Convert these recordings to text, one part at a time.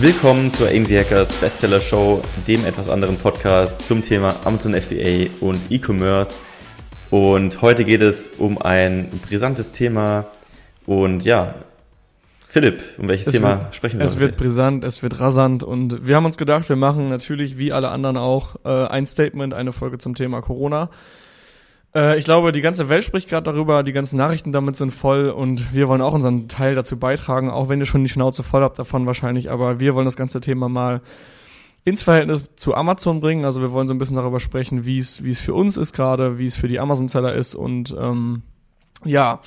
Willkommen zur AMZ Hackers Bestseller Show, dem etwas anderen Podcast zum Thema Amazon FBA und E-Commerce. Und heute geht es um ein brisantes Thema. Und ja, Philipp, um welches es Thema wird, sprechen wir? Es wird brisant, es wird rasant und wir haben uns gedacht, wir machen natürlich wie alle anderen auch äh, ein Statement, eine Folge zum Thema Corona. Äh, ich glaube, die ganze Welt spricht gerade darüber, die ganzen Nachrichten damit sind voll und wir wollen auch unseren Teil dazu beitragen, auch wenn ihr schon die Schnauze voll habt davon wahrscheinlich, aber wir wollen das ganze Thema mal ins Verhältnis zu Amazon bringen. Also wir wollen so ein bisschen darüber sprechen, wie es wie es für uns ist gerade, wie es für die Amazon-Seller ist und ähm, ja,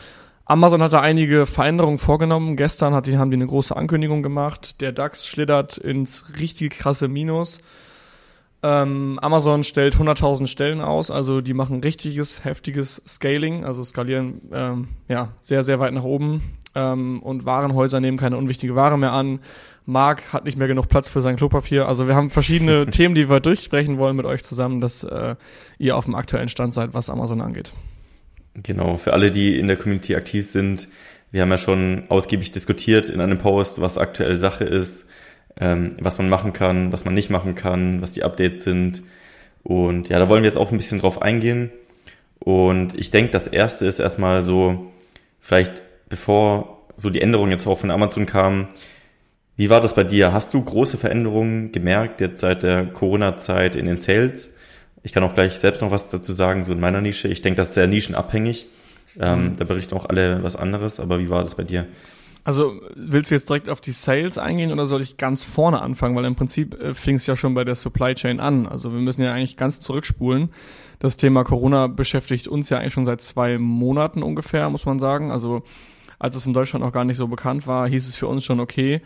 Amazon hat da einige Veränderungen vorgenommen. Gestern hat die, haben die eine große Ankündigung gemacht. Der DAX schlittert ins richtig krasse Minus. Ähm, Amazon stellt 100.000 Stellen aus, also die machen richtiges, heftiges Scaling, also skalieren ähm, ja sehr, sehr weit nach oben. Ähm, und Warenhäuser nehmen keine unwichtige Ware mehr an. Mark hat nicht mehr genug Platz für sein Klopapier. Also wir haben verschiedene Themen, die wir durchsprechen wollen mit euch zusammen, dass äh, ihr auf dem aktuellen Stand seid, was Amazon angeht. Genau, für alle, die in der Community aktiv sind, wir haben ja schon ausgiebig diskutiert in einem Post, was aktuell Sache ist, ähm, was man machen kann, was man nicht machen kann, was die Updates sind. Und ja, da wollen wir jetzt auch ein bisschen drauf eingehen. Und ich denke, das erste ist erstmal so, vielleicht bevor so die Änderungen jetzt auch von Amazon kamen, wie war das bei dir? Hast du große Veränderungen gemerkt jetzt seit der Corona-Zeit in den Sales? Ich kann auch gleich selbst noch was dazu sagen, so in meiner Nische. Ich denke, das ist sehr nischenabhängig. Ähm, mhm. Da berichten auch alle was anderes, aber wie war das bei dir? Also willst du jetzt direkt auf die Sales eingehen oder soll ich ganz vorne anfangen? Weil im Prinzip äh, fing es ja schon bei der Supply Chain an. Also wir müssen ja eigentlich ganz zurückspulen. Das Thema Corona beschäftigt uns ja eigentlich schon seit zwei Monaten ungefähr, muss man sagen. Also als es in Deutschland noch gar nicht so bekannt war, hieß es für uns schon, okay,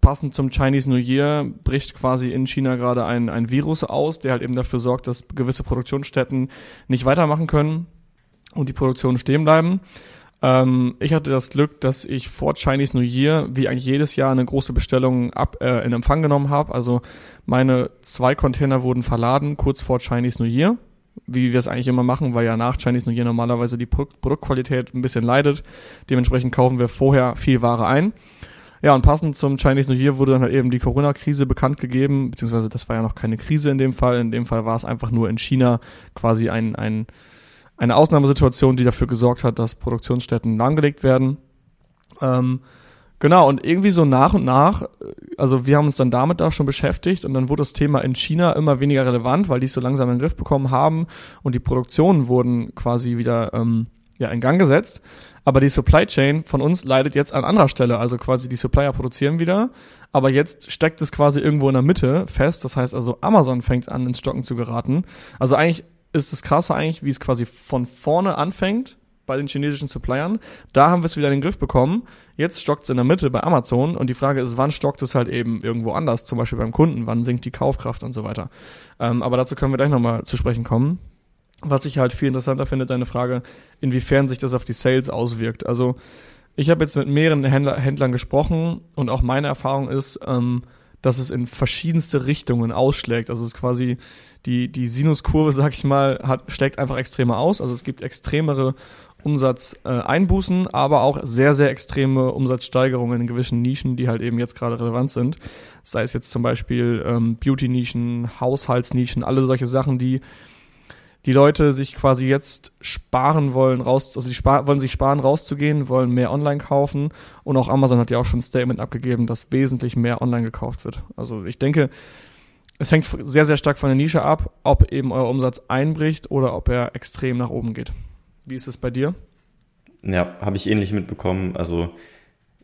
passend zum Chinese New Year bricht quasi in China gerade ein, ein Virus aus, der halt eben dafür sorgt, dass gewisse Produktionsstätten nicht weitermachen können und die Produktionen stehen bleiben. Ähm, ich hatte das Glück, dass ich vor Chinese New Year, wie eigentlich jedes Jahr, eine große Bestellung ab, äh, in Empfang genommen habe. Also meine zwei Container wurden verladen kurz vor Chinese New Year wie wir es eigentlich immer machen, weil ja nach Chinese New Year normalerweise die Produktqualität ein bisschen leidet. Dementsprechend kaufen wir vorher viel Ware ein. Ja, und passend zum Chinese New Year wurde dann halt eben die Corona-Krise bekannt gegeben, beziehungsweise das war ja noch keine Krise in dem Fall. In dem Fall war es einfach nur in China quasi ein, ein eine Ausnahmesituation, die dafür gesorgt hat, dass Produktionsstätten lahmgelegt werden. Ähm, genau, und irgendwie so nach und nach, also wir haben uns dann damit da schon beschäftigt und dann wurde das Thema in China immer weniger relevant, weil die es so langsam in den Griff bekommen haben und die Produktionen wurden quasi wieder ähm, ja, in Gang gesetzt. Aber die Supply Chain von uns leidet jetzt an anderer Stelle. Also quasi die Supplier produzieren wieder, aber jetzt steckt es quasi irgendwo in der Mitte fest. Das heißt also, Amazon fängt an, ins Stocken zu geraten. Also eigentlich ist das Krasse eigentlich, wie es quasi von vorne anfängt bei den chinesischen Suppliern. Da haben wir es wieder in den Griff bekommen. Jetzt stockt es in der Mitte bei Amazon und die Frage ist, wann stockt es halt eben irgendwo anders, zum Beispiel beim Kunden, wann sinkt die Kaufkraft und so weiter. Ähm, aber dazu können wir gleich nochmal zu sprechen kommen. Was ich halt viel interessanter finde, deine Frage, inwiefern sich das auf die Sales auswirkt. Also ich habe jetzt mit mehreren Händler, Händlern gesprochen und auch meine Erfahrung ist, ähm, dass es in verschiedenste Richtungen ausschlägt. Also es ist quasi die, die Sinuskurve, sag ich mal, hat, schlägt einfach extremer aus. Also es gibt extremere Umsatzeinbußen, aber auch sehr, sehr extreme Umsatzsteigerungen in gewissen Nischen, die halt eben jetzt gerade relevant sind. Sei es jetzt zum Beispiel ähm, Beauty-Nischen, Haushaltsnischen, alle solche Sachen, die die Leute sich quasi jetzt sparen wollen, raus, also die spar wollen sich sparen, rauszugehen, wollen mehr online kaufen. Und auch Amazon hat ja auch schon ein Statement abgegeben, dass wesentlich mehr online gekauft wird. Also ich denke, es hängt sehr, sehr stark von der Nische ab, ob eben euer Umsatz einbricht oder ob er extrem nach oben geht. Wie ist es bei dir? Ja, habe ich ähnlich mitbekommen. Also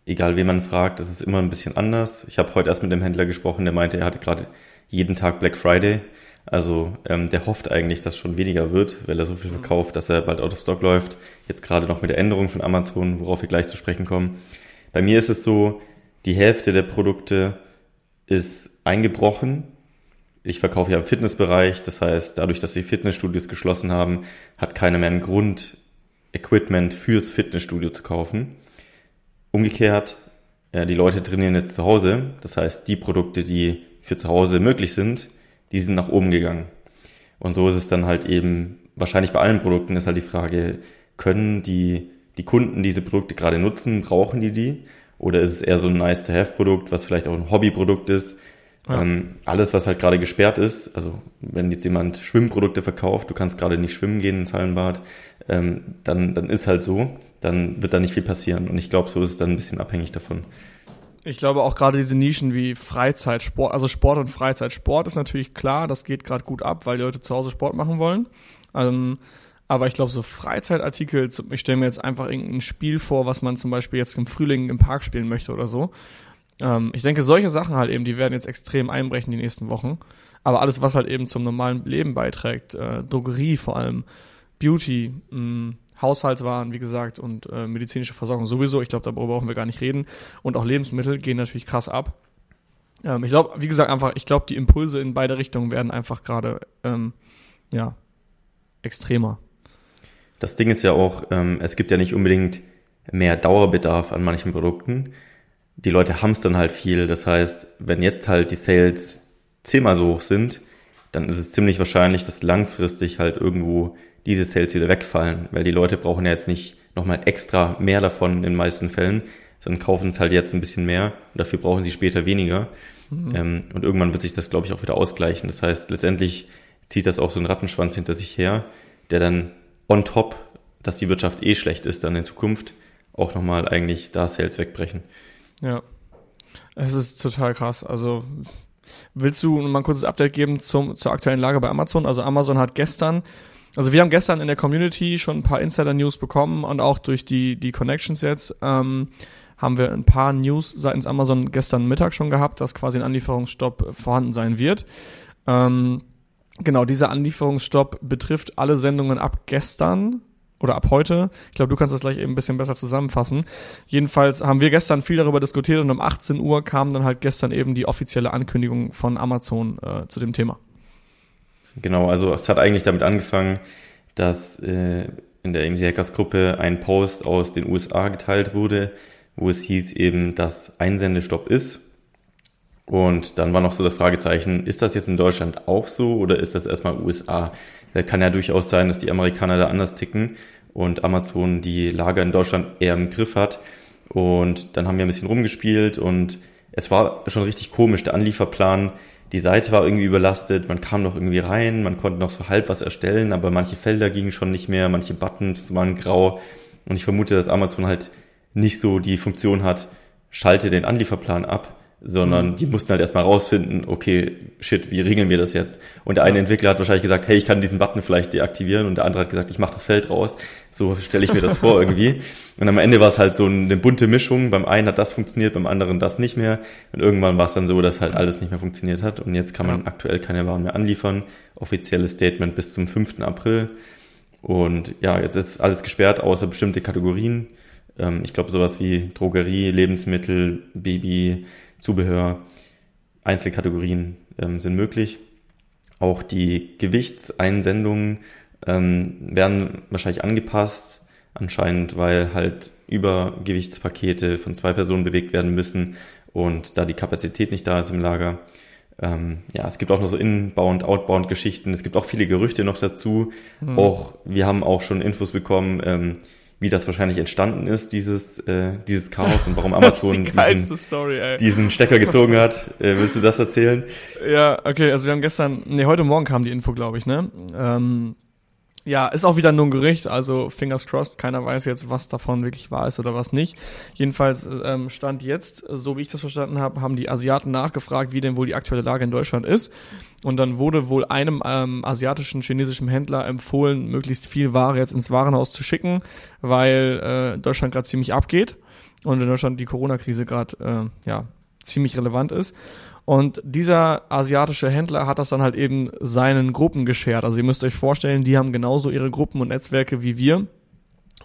egal, wen man fragt, das ist immer ein bisschen anders. Ich habe heute erst mit dem Händler gesprochen, der meinte, er hatte gerade jeden Tag Black Friday. Also ähm, der hofft eigentlich, dass schon weniger wird, weil er so viel verkauft, dass er bald out of stock läuft. Jetzt gerade noch mit der Änderung von Amazon, worauf wir gleich zu sprechen kommen. Bei mir ist es so, die Hälfte der Produkte ist eingebrochen. Ich verkaufe ja im Fitnessbereich, das heißt, dadurch, dass die Fitnessstudios geschlossen haben, hat keiner mehr einen Grund, Equipment fürs Fitnessstudio zu kaufen. Umgekehrt, ja, die Leute trainieren jetzt zu Hause, das heißt, die Produkte, die für zu Hause möglich sind, die sind nach oben gegangen. Und so ist es dann halt eben, wahrscheinlich bei allen Produkten ist halt die Frage, können die, die Kunden diese Produkte gerade nutzen, brauchen die die? oder ist es eher so ein Nice-to-Have-Produkt, was vielleicht auch ein Hobbyprodukt ist. Ja. Ähm, alles, was halt gerade gesperrt ist, also wenn jetzt jemand Schwimmprodukte verkauft, du kannst gerade nicht schwimmen gehen ins Hallenbad, ähm, dann, dann ist halt so, dann wird da nicht viel passieren. Und ich glaube, so ist es dann ein bisschen abhängig davon. Ich glaube auch gerade diese Nischen wie Freizeit, Sport, also Sport und Freizeit. Sport ist natürlich klar, das geht gerade gut ab, weil die Leute zu Hause Sport machen wollen. Ähm, aber ich glaube, so Freizeitartikel, ich stelle mir jetzt einfach irgendein Spiel vor, was man zum Beispiel jetzt im Frühling im Park spielen möchte oder so. Ähm, ich denke, solche Sachen halt eben, die werden jetzt extrem einbrechen die nächsten Wochen. Aber alles, was halt eben zum normalen Leben beiträgt, äh, Drogerie vor allem, Beauty, mh, Haushaltswaren, wie gesagt, und äh, medizinische Versorgung sowieso. Ich glaube, darüber brauchen wir gar nicht reden. Und auch Lebensmittel gehen natürlich krass ab. Ähm, ich glaube, wie gesagt, einfach, ich glaube, die Impulse in beide Richtungen werden einfach gerade, ähm, ja, extremer. Das Ding ist ja auch, ähm, es gibt ja nicht unbedingt mehr Dauerbedarf an manchen Produkten. Die Leute hamstern halt viel. Das heißt, wenn jetzt halt die Sales zehnmal so hoch sind, dann ist es ziemlich wahrscheinlich, dass langfristig halt irgendwo diese Sales wieder wegfallen, weil die Leute brauchen ja jetzt nicht nochmal extra mehr davon in den meisten Fällen, sondern kaufen es halt jetzt ein bisschen mehr und dafür brauchen sie später weniger. Mhm. Ähm, und irgendwann wird sich das, glaube ich, auch wieder ausgleichen. Das heißt, letztendlich zieht das auch so einen Rattenschwanz hinter sich her, der dann on top, dass die Wirtschaft eh schlecht ist, dann in Zukunft auch nochmal eigentlich da Sales wegbrechen. Ja. Es ist total krass. Also willst du mal ein kurzes Update geben zum, zur aktuellen Lage bei Amazon? Also Amazon hat gestern also wir haben gestern in der Community schon ein paar Insider-News bekommen und auch durch die, die Connections jetzt ähm, haben wir ein paar News seitens Amazon gestern Mittag schon gehabt, dass quasi ein Anlieferungsstopp vorhanden sein wird. Ähm, genau, dieser Anlieferungsstopp betrifft alle Sendungen ab gestern oder ab heute. Ich glaube, du kannst das gleich eben ein bisschen besser zusammenfassen. Jedenfalls haben wir gestern viel darüber diskutiert und um 18 Uhr kam dann halt gestern eben die offizielle Ankündigung von Amazon äh, zu dem Thema. Genau, also es hat eigentlich damit angefangen, dass äh, in der AMC Hackers Gruppe ein Post aus den USA geteilt wurde, wo es hieß eben, dass Einsendestopp ist. Und dann war noch so das Fragezeichen, ist das jetzt in Deutschland auch so oder ist das erstmal USA? Weil kann ja durchaus sein, dass die Amerikaner da anders ticken und Amazon die Lager in Deutschland eher im Griff hat. Und dann haben wir ein bisschen rumgespielt und es war schon richtig komisch. Der Anlieferplan die Seite war irgendwie überlastet, man kam noch irgendwie rein, man konnte noch so halb was erstellen, aber manche Felder gingen schon nicht mehr, manche Buttons waren grau. Und ich vermute, dass Amazon halt nicht so die Funktion hat, schalte den Anlieferplan ab, sondern mhm. die mussten halt erstmal rausfinden, okay, shit, wie regeln wir das jetzt? Und der eine Entwickler hat wahrscheinlich gesagt, hey, ich kann diesen Button vielleicht deaktivieren und der andere hat gesagt, ich mache das Feld raus. So stelle ich mir das vor irgendwie. Und am Ende war es halt so eine bunte Mischung. Beim einen hat das funktioniert, beim anderen das nicht mehr. Und irgendwann war es dann so, dass halt alles nicht mehr funktioniert hat. Und jetzt kann man ja. aktuell keine Waren mehr anliefern. Offizielles Statement bis zum 5. April. Und ja, jetzt ist alles gesperrt, außer bestimmte Kategorien. Ähm, ich glaube, sowas wie Drogerie, Lebensmittel, Baby, Zubehör, Einzelkategorien ähm, sind möglich. Auch die Gewichtseinsendungen ähm, werden wahrscheinlich angepasst, anscheinend, weil halt Übergewichtspakete von zwei Personen bewegt werden müssen und da die Kapazität nicht da ist im Lager. Ähm, ja, es gibt auch noch so Inbound, Outbound Geschichten. Es gibt auch viele Gerüchte noch dazu. Mhm. Auch wir haben auch schon Infos bekommen, ähm, wie das wahrscheinlich entstanden ist, dieses, äh, dieses Chaos und warum Amazon die diesen, Story, diesen Stecker gezogen hat. Äh, willst du das erzählen? Ja, okay, also wir haben gestern, nee, heute Morgen kam die Info, glaube ich, ne? Ähm, ja, ist auch wieder nur ein Gerücht, also fingers crossed, keiner weiß jetzt, was davon wirklich wahr ist oder was nicht. Jedenfalls ähm, stand jetzt, so wie ich das verstanden habe, haben die Asiaten nachgefragt, wie denn wohl die aktuelle Lage in Deutschland ist. Und dann wurde wohl einem ähm, asiatischen chinesischen Händler empfohlen, möglichst viel Ware jetzt ins Warenhaus zu schicken, weil äh, Deutschland gerade ziemlich abgeht und in Deutschland die Corona-Krise gerade äh, ja ziemlich relevant ist. Und dieser asiatische Händler hat das dann halt eben seinen Gruppen geschert. Also ihr müsst euch vorstellen, die haben genauso ihre Gruppen und Netzwerke wie wir.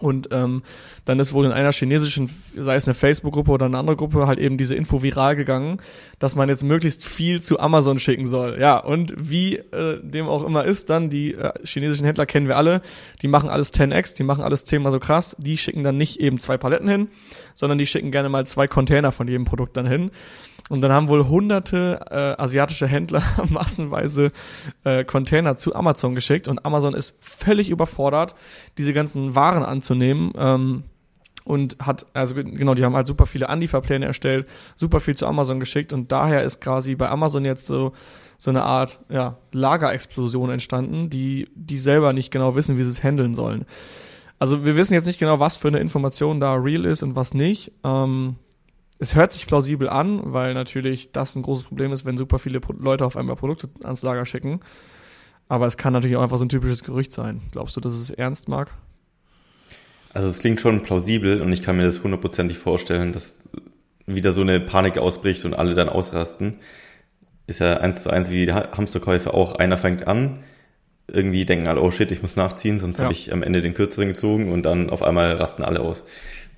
Und ähm, dann ist wohl in einer chinesischen, sei es eine Facebook-Gruppe oder eine andere Gruppe, halt eben diese Info viral gegangen, dass man jetzt möglichst viel zu Amazon schicken soll. Ja, und wie äh, dem auch immer ist, dann die äh, chinesischen Händler kennen wir alle, die machen alles 10x, die machen alles zehnmal so krass, die schicken dann nicht eben zwei Paletten hin, sondern die schicken gerne mal zwei Container von jedem Produkt dann hin. Und dann haben wohl hunderte äh, asiatische Händler massenweise äh, Container zu Amazon geschickt und Amazon ist völlig überfordert, diese ganzen Waren anzunehmen. Ähm, und hat, also genau, die haben halt super viele Anlieferpläne erstellt, super viel zu Amazon geschickt und daher ist quasi bei Amazon jetzt so, so eine Art, ja, Lagerexplosion entstanden, die, die selber nicht genau wissen, wie sie es handeln sollen. Also wir wissen jetzt nicht genau, was für eine Information da real ist und was nicht. Ähm, es hört sich plausibel an, weil natürlich das ein großes Problem ist, wenn super viele Leute auf einmal Produkte ans Lager schicken. Aber es kann natürlich auch einfach so ein typisches Gerücht sein. Glaubst du, dass es ernst mag? Also es klingt schon plausibel und ich kann mir das hundertprozentig vorstellen, dass wieder so eine Panik ausbricht und alle dann ausrasten. Ist ja eins zu eins wie die Hamsterkäufe auch. Einer fängt an, irgendwie denken alle, oh shit, ich muss nachziehen, sonst ja. habe ich am Ende den kürzeren gezogen und dann auf einmal rasten alle aus.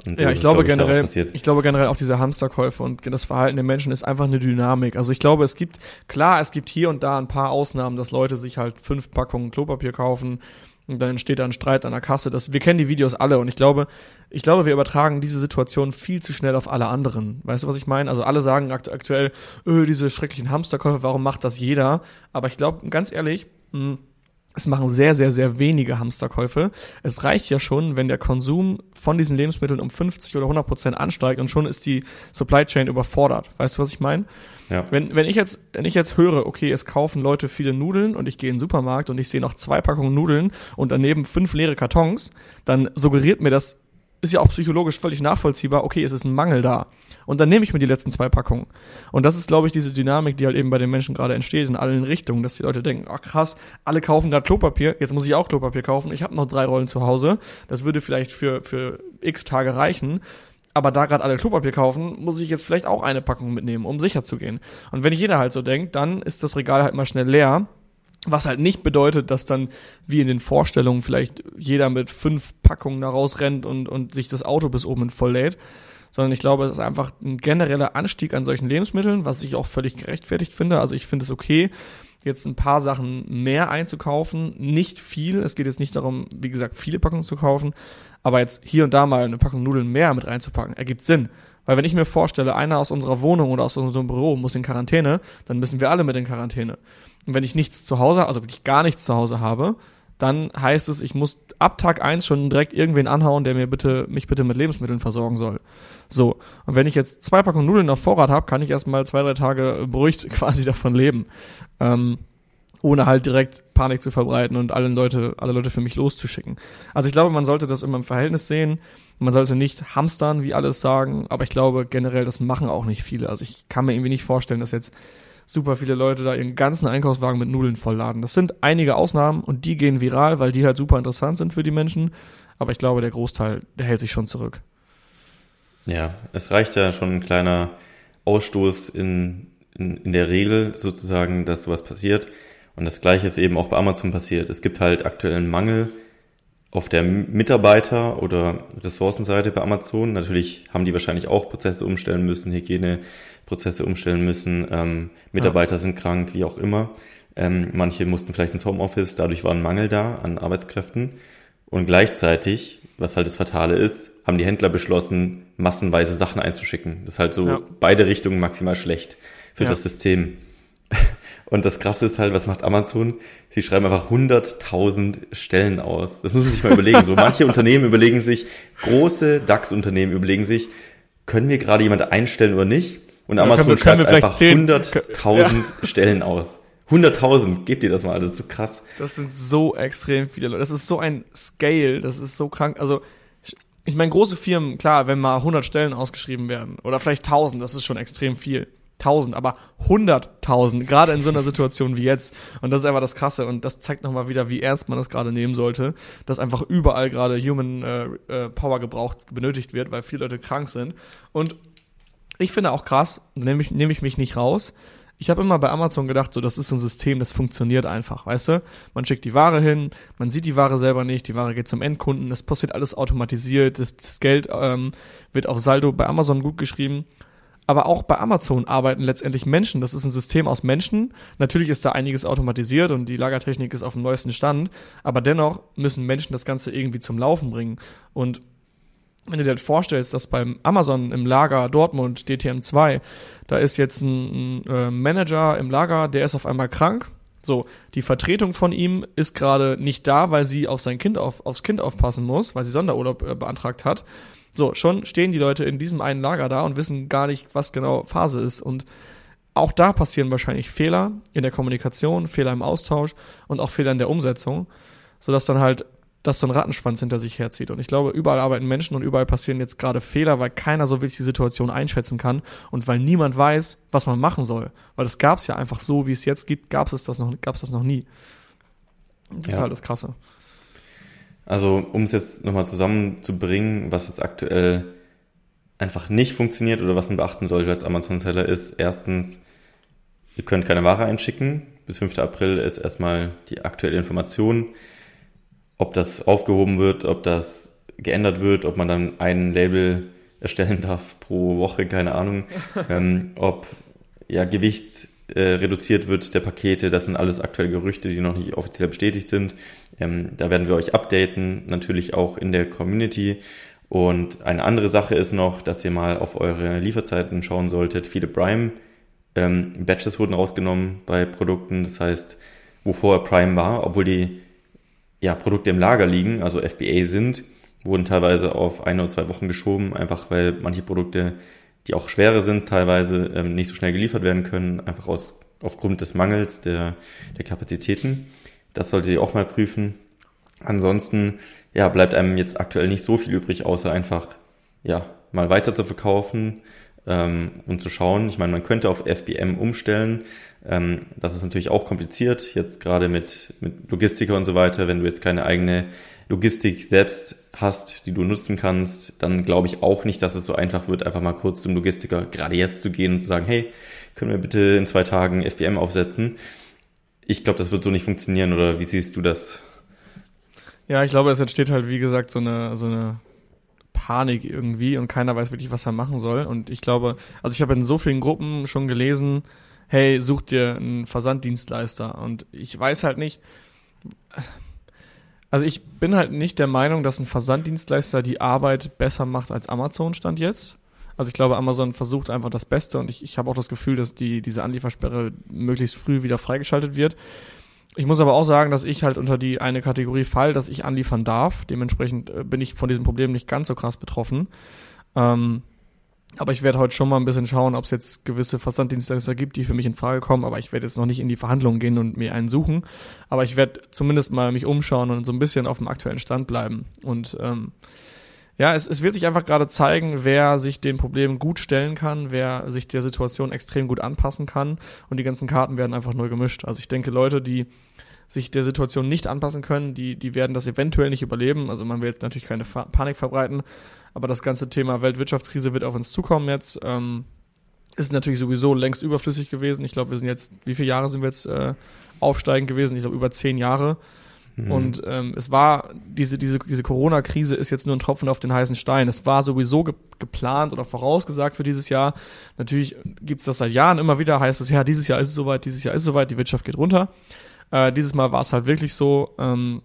Und so ja, ich glaube es, generell, ich, ich, glaube generell auch diese Hamsterkäufe und das Verhalten der Menschen ist einfach eine Dynamik. Also ich glaube, es gibt, klar, es gibt hier und da ein paar Ausnahmen, dass Leute sich halt fünf Packungen Klopapier kaufen und dann entsteht da ein Streit an der Kasse. Das, wir kennen die Videos alle und ich glaube, ich glaube, wir übertragen diese Situation viel zu schnell auf alle anderen. Weißt du, was ich meine? Also alle sagen akt aktuell, öh, diese schrecklichen Hamsterkäufe, warum macht das jeder? Aber ich glaube, ganz ehrlich, mh, hm, es machen sehr, sehr, sehr wenige Hamsterkäufe. Es reicht ja schon, wenn der Konsum von diesen Lebensmitteln um 50 oder 100 Prozent ansteigt und schon ist die Supply Chain überfordert. Weißt du, was ich meine? Ja. Wenn, wenn ich jetzt, wenn ich jetzt höre, okay, es kaufen Leute viele Nudeln und ich gehe in den Supermarkt und ich sehe noch zwei Packungen Nudeln und daneben fünf leere Kartons, dann suggeriert mir das ist ja auch psychologisch völlig nachvollziehbar, okay, es ist ein Mangel da. Und dann nehme ich mir die letzten zwei Packungen. Und das ist, glaube ich, diese Dynamik, die halt eben bei den Menschen gerade entsteht, in allen Richtungen, dass die Leute denken, ach krass, alle kaufen gerade Klopapier, jetzt muss ich auch Klopapier kaufen, ich habe noch drei Rollen zu Hause, das würde vielleicht für, für x Tage reichen. Aber da gerade alle Klopapier kaufen, muss ich jetzt vielleicht auch eine Packung mitnehmen, um sicher zu gehen. Und wenn jeder halt so denkt, dann ist das Regal halt mal schnell leer was halt nicht bedeutet, dass dann wie in den Vorstellungen vielleicht jeder mit fünf Packungen da rausrennt und, und sich das Auto bis oben voll lädt. Sondern ich glaube, es ist einfach ein genereller Anstieg an solchen Lebensmitteln, was ich auch völlig gerechtfertigt finde. Also ich finde es okay, jetzt ein paar Sachen mehr einzukaufen. Nicht viel. Es geht jetzt nicht darum, wie gesagt, viele Packungen zu kaufen. Aber jetzt hier und da mal eine Packung Nudeln mehr mit reinzupacken, ergibt Sinn. Weil wenn ich mir vorstelle, einer aus unserer Wohnung oder aus unserem Büro muss in Quarantäne, dann müssen wir alle mit in Quarantäne. Und wenn ich nichts zu Hause, also wirklich gar nichts zu Hause habe, dann heißt es, ich muss ab Tag eins schon direkt irgendwen anhauen, der mir bitte, mich bitte mit Lebensmitteln versorgen soll. So. Und wenn ich jetzt zwei Packungen Nudeln auf Vorrat habe, kann ich erstmal zwei, drei Tage beruhigt quasi davon leben. Ähm, ohne halt direkt Panik zu verbreiten und alle Leute, alle Leute für mich loszuschicken. Also ich glaube, man sollte das immer im Verhältnis sehen. Man sollte nicht hamstern, wie alles sagen, aber ich glaube generell, das machen auch nicht viele. Also ich kann mir irgendwie nicht vorstellen, dass jetzt super viele Leute da ihren ganzen Einkaufswagen mit Nudeln vollladen. Das sind einige Ausnahmen und die gehen viral, weil die halt super interessant sind für die Menschen. Aber ich glaube, der Großteil, der hält sich schon zurück. Ja, es reicht ja schon ein kleiner Ausstoß in, in, in der Regel sozusagen, dass sowas passiert. Und das Gleiche ist eben auch bei Amazon passiert. Es gibt halt aktuellen Mangel auf der Mitarbeiter- oder Ressourcenseite bei Amazon. Natürlich haben die wahrscheinlich auch Prozesse umstellen müssen, Hygieneprozesse umstellen müssen. Ähm, Mitarbeiter ja. sind krank, wie auch immer. Ähm, manche mussten vielleicht ins Homeoffice, dadurch war ein Mangel da an Arbeitskräften. Und gleichzeitig, was halt das Fatale ist, haben die Händler beschlossen, massenweise Sachen einzuschicken. Das ist halt so ja. beide Richtungen maximal schlecht für ja. das System. Und das Krasse ist halt, was macht Amazon? Sie schreiben einfach 100.000 Stellen aus. Das muss man sich mal überlegen. So manche Unternehmen überlegen sich, große DAX-Unternehmen überlegen sich, können wir gerade jemand einstellen oder nicht? Und Amazon ja, schreibt einfach 100.000 ja. Stellen aus. 100.000, gebt ihr das mal, das ist so krass. Das sind so extrem viele Leute. Das ist so ein Scale, das ist so krank. Also, ich meine, große Firmen, klar, wenn mal 100 Stellen ausgeschrieben werden oder vielleicht 1000, das ist schon extrem viel. 1000, aber 100.000, gerade in so einer Situation wie jetzt. Und das ist einfach das Krasse und das zeigt nochmal wieder, wie ernst man das gerade nehmen sollte, dass einfach überall gerade Human äh, äh, Power gebraucht, benötigt wird, weil viele Leute krank sind. Und ich finde auch krass, nehme ich, nehm ich mich nicht raus, ich habe immer bei Amazon gedacht, so das ist so ein System, das funktioniert einfach, weißt du? Man schickt die Ware hin, man sieht die Ware selber nicht, die Ware geht zum Endkunden, das passiert alles automatisiert, das, das Geld ähm, wird auf Saldo bei Amazon gut geschrieben aber auch bei Amazon arbeiten letztendlich Menschen. Das ist ein System aus Menschen. Natürlich ist da einiges automatisiert und die Lagertechnik ist auf dem neuesten Stand, aber dennoch müssen Menschen das Ganze irgendwie zum Laufen bringen. Und wenn du dir das vorstellst, dass beim Amazon im Lager Dortmund DTM2, da ist jetzt ein, ein äh, Manager im Lager, der ist auf einmal krank, So, die Vertretung von ihm ist gerade nicht da, weil sie auf sein Kind auf, aufs Kind aufpassen muss, weil sie Sonderurlaub äh, beantragt hat. So, schon stehen die Leute in diesem einen Lager da und wissen gar nicht, was genau Phase ist. Und auch da passieren wahrscheinlich Fehler in der Kommunikation, Fehler im Austausch und auch Fehler in der Umsetzung, sodass dann halt das so ein Rattenschwanz hinter sich herzieht. Und ich glaube, überall arbeiten Menschen und überall passieren jetzt gerade Fehler, weil keiner so wirklich die Situation einschätzen kann und weil niemand weiß, was man machen soll. Weil das gab es ja einfach so, wie es jetzt gibt, gab es das noch, gab es das noch nie. Das ja. ist halt das Krasse. Also, um es jetzt nochmal zusammenzubringen, was jetzt aktuell einfach nicht funktioniert oder was man beachten sollte als Amazon-Seller ist, erstens, ihr könnt keine Ware einschicken. Bis 5. April ist erstmal die aktuelle Information ob das aufgehoben wird, ob das geändert wird, ob man dann ein Label erstellen darf pro Woche, keine Ahnung, ähm, ob ja Gewicht äh, reduziert wird der Pakete, das sind alles aktuelle Gerüchte, die noch nicht offiziell bestätigt sind. Ähm, da werden wir euch updaten, natürlich auch in der Community. Und eine andere Sache ist noch, dass ihr mal auf eure Lieferzeiten schauen solltet. Viele Prime ähm, Batches wurden rausgenommen bei Produkten, das heißt, wovor Prime war, obwohl die ja, Produkte im Lager liegen, also FBA sind, wurden teilweise auf eine oder zwei Wochen geschoben, einfach weil manche Produkte, die auch schwerer sind, teilweise ähm, nicht so schnell geliefert werden können, einfach aus, aufgrund des Mangels der, der Kapazitäten. Das solltet ihr auch mal prüfen. Ansonsten, ja, bleibt einem jetzt aktuell nicht so viel übrig, außer einfach, ja, mal weiter zu verkaufen, ähm, und zu schauen. Ich meine, man könnte auf FBM umstellen. Ähm, das ist natürlich auch kompliziert, jetzt gerade mit, mit Logistiker und so weiter. Wenn du jetzt keine eigene Logistik selbst hast, die du nutzen kannst, dann glaube ich auch nicht, dass es so einfach wird, einfach mal kurz zum Logistiker gerade jetzt zu gehen und zu sagen, hey, können wir bitte in zwei Tagen FBM aufsetzen? Ich glaube, das wird so nicht funktionieren, oder wie siehst du das? Ja, ich glaube, es entsteht halt, wie gesagt, so eine, so eine Panik irgendwie und keiner weiß wirklich, was er machen soll. Und ich glaube, also ich habe in so vielen Gruppen schon gelesen, hey, such dir einen Versanddienstleister. Und ich weiß halt nicht, also ich bin halt nicht der Meinung, dass ein Versanddienstleister die Arbeit besser macht als Amazon stand jetzt. Also ich glaube, Amazon versucht einfach das Beste und ich, ich habe auch das Gefühl, dass die, diese Anliefersperre möglichst früh wieder freigeschaltet wird. Ich muss aber auch sagen, dass ich halt unter die eine Kategorie fall, dass ich anliefern darf. Dementsprechend äh, bin ich von diesem Problem nicht ganz so krass betroffen. Ähm, aber ich werde heute schon mal ein bisschen schauen, ob es jetzt gewisse Versanddienstleister gibt, die für mich in Frage kommen. Aber ich werde jetzt noch nicht in die Verhandlungen gehen und mir einen suchen. Aber ich werde zumindest mal mich umschauen und so ein bisschen auf dem aktuellen Stand bleiben. Und ähm, ja, es, es wird sich einfach gerade zeigen, wer sich den Problemen gut stellen kann, wer sich der Situation extrem gut anpassen kann und die ganzen Karten werden einfach neu gemischt. Also ich denke, Leute, die sich der Situation nicht anpassen können, die, die werden das eventuell nicht überleben. Also man will jetzt natürlich keine Fa Panik verbreiten, aber das ganze Thema Weltwirtschaftskrise wird auf uns zukommen jetzt. Ähm, ist natürlich sowieso längst überflüssig gewesen. Ich glaube, wir sind jetzt, wie viele Jahre sind wir jetzt äh, aufsteigend gewesen? Ich glaube, über zehn Jahre. Mhm. Und ähm, es war, diese, diese, diese Corona-Krise ist jetzt nur ein Tropfen auf den heißen Stein. Es war sowieso ge geplant oder vorausgesagt für dieses Jahr. Natürlich gibt's das seit Jahren immer wieder, heißt es, ja, dieses Jahr ist es soweit, dieses Jahr ist es soweit, die Wirtschaft geht runter. Äh, dieses Mal war es halt wirklich so. Ähm,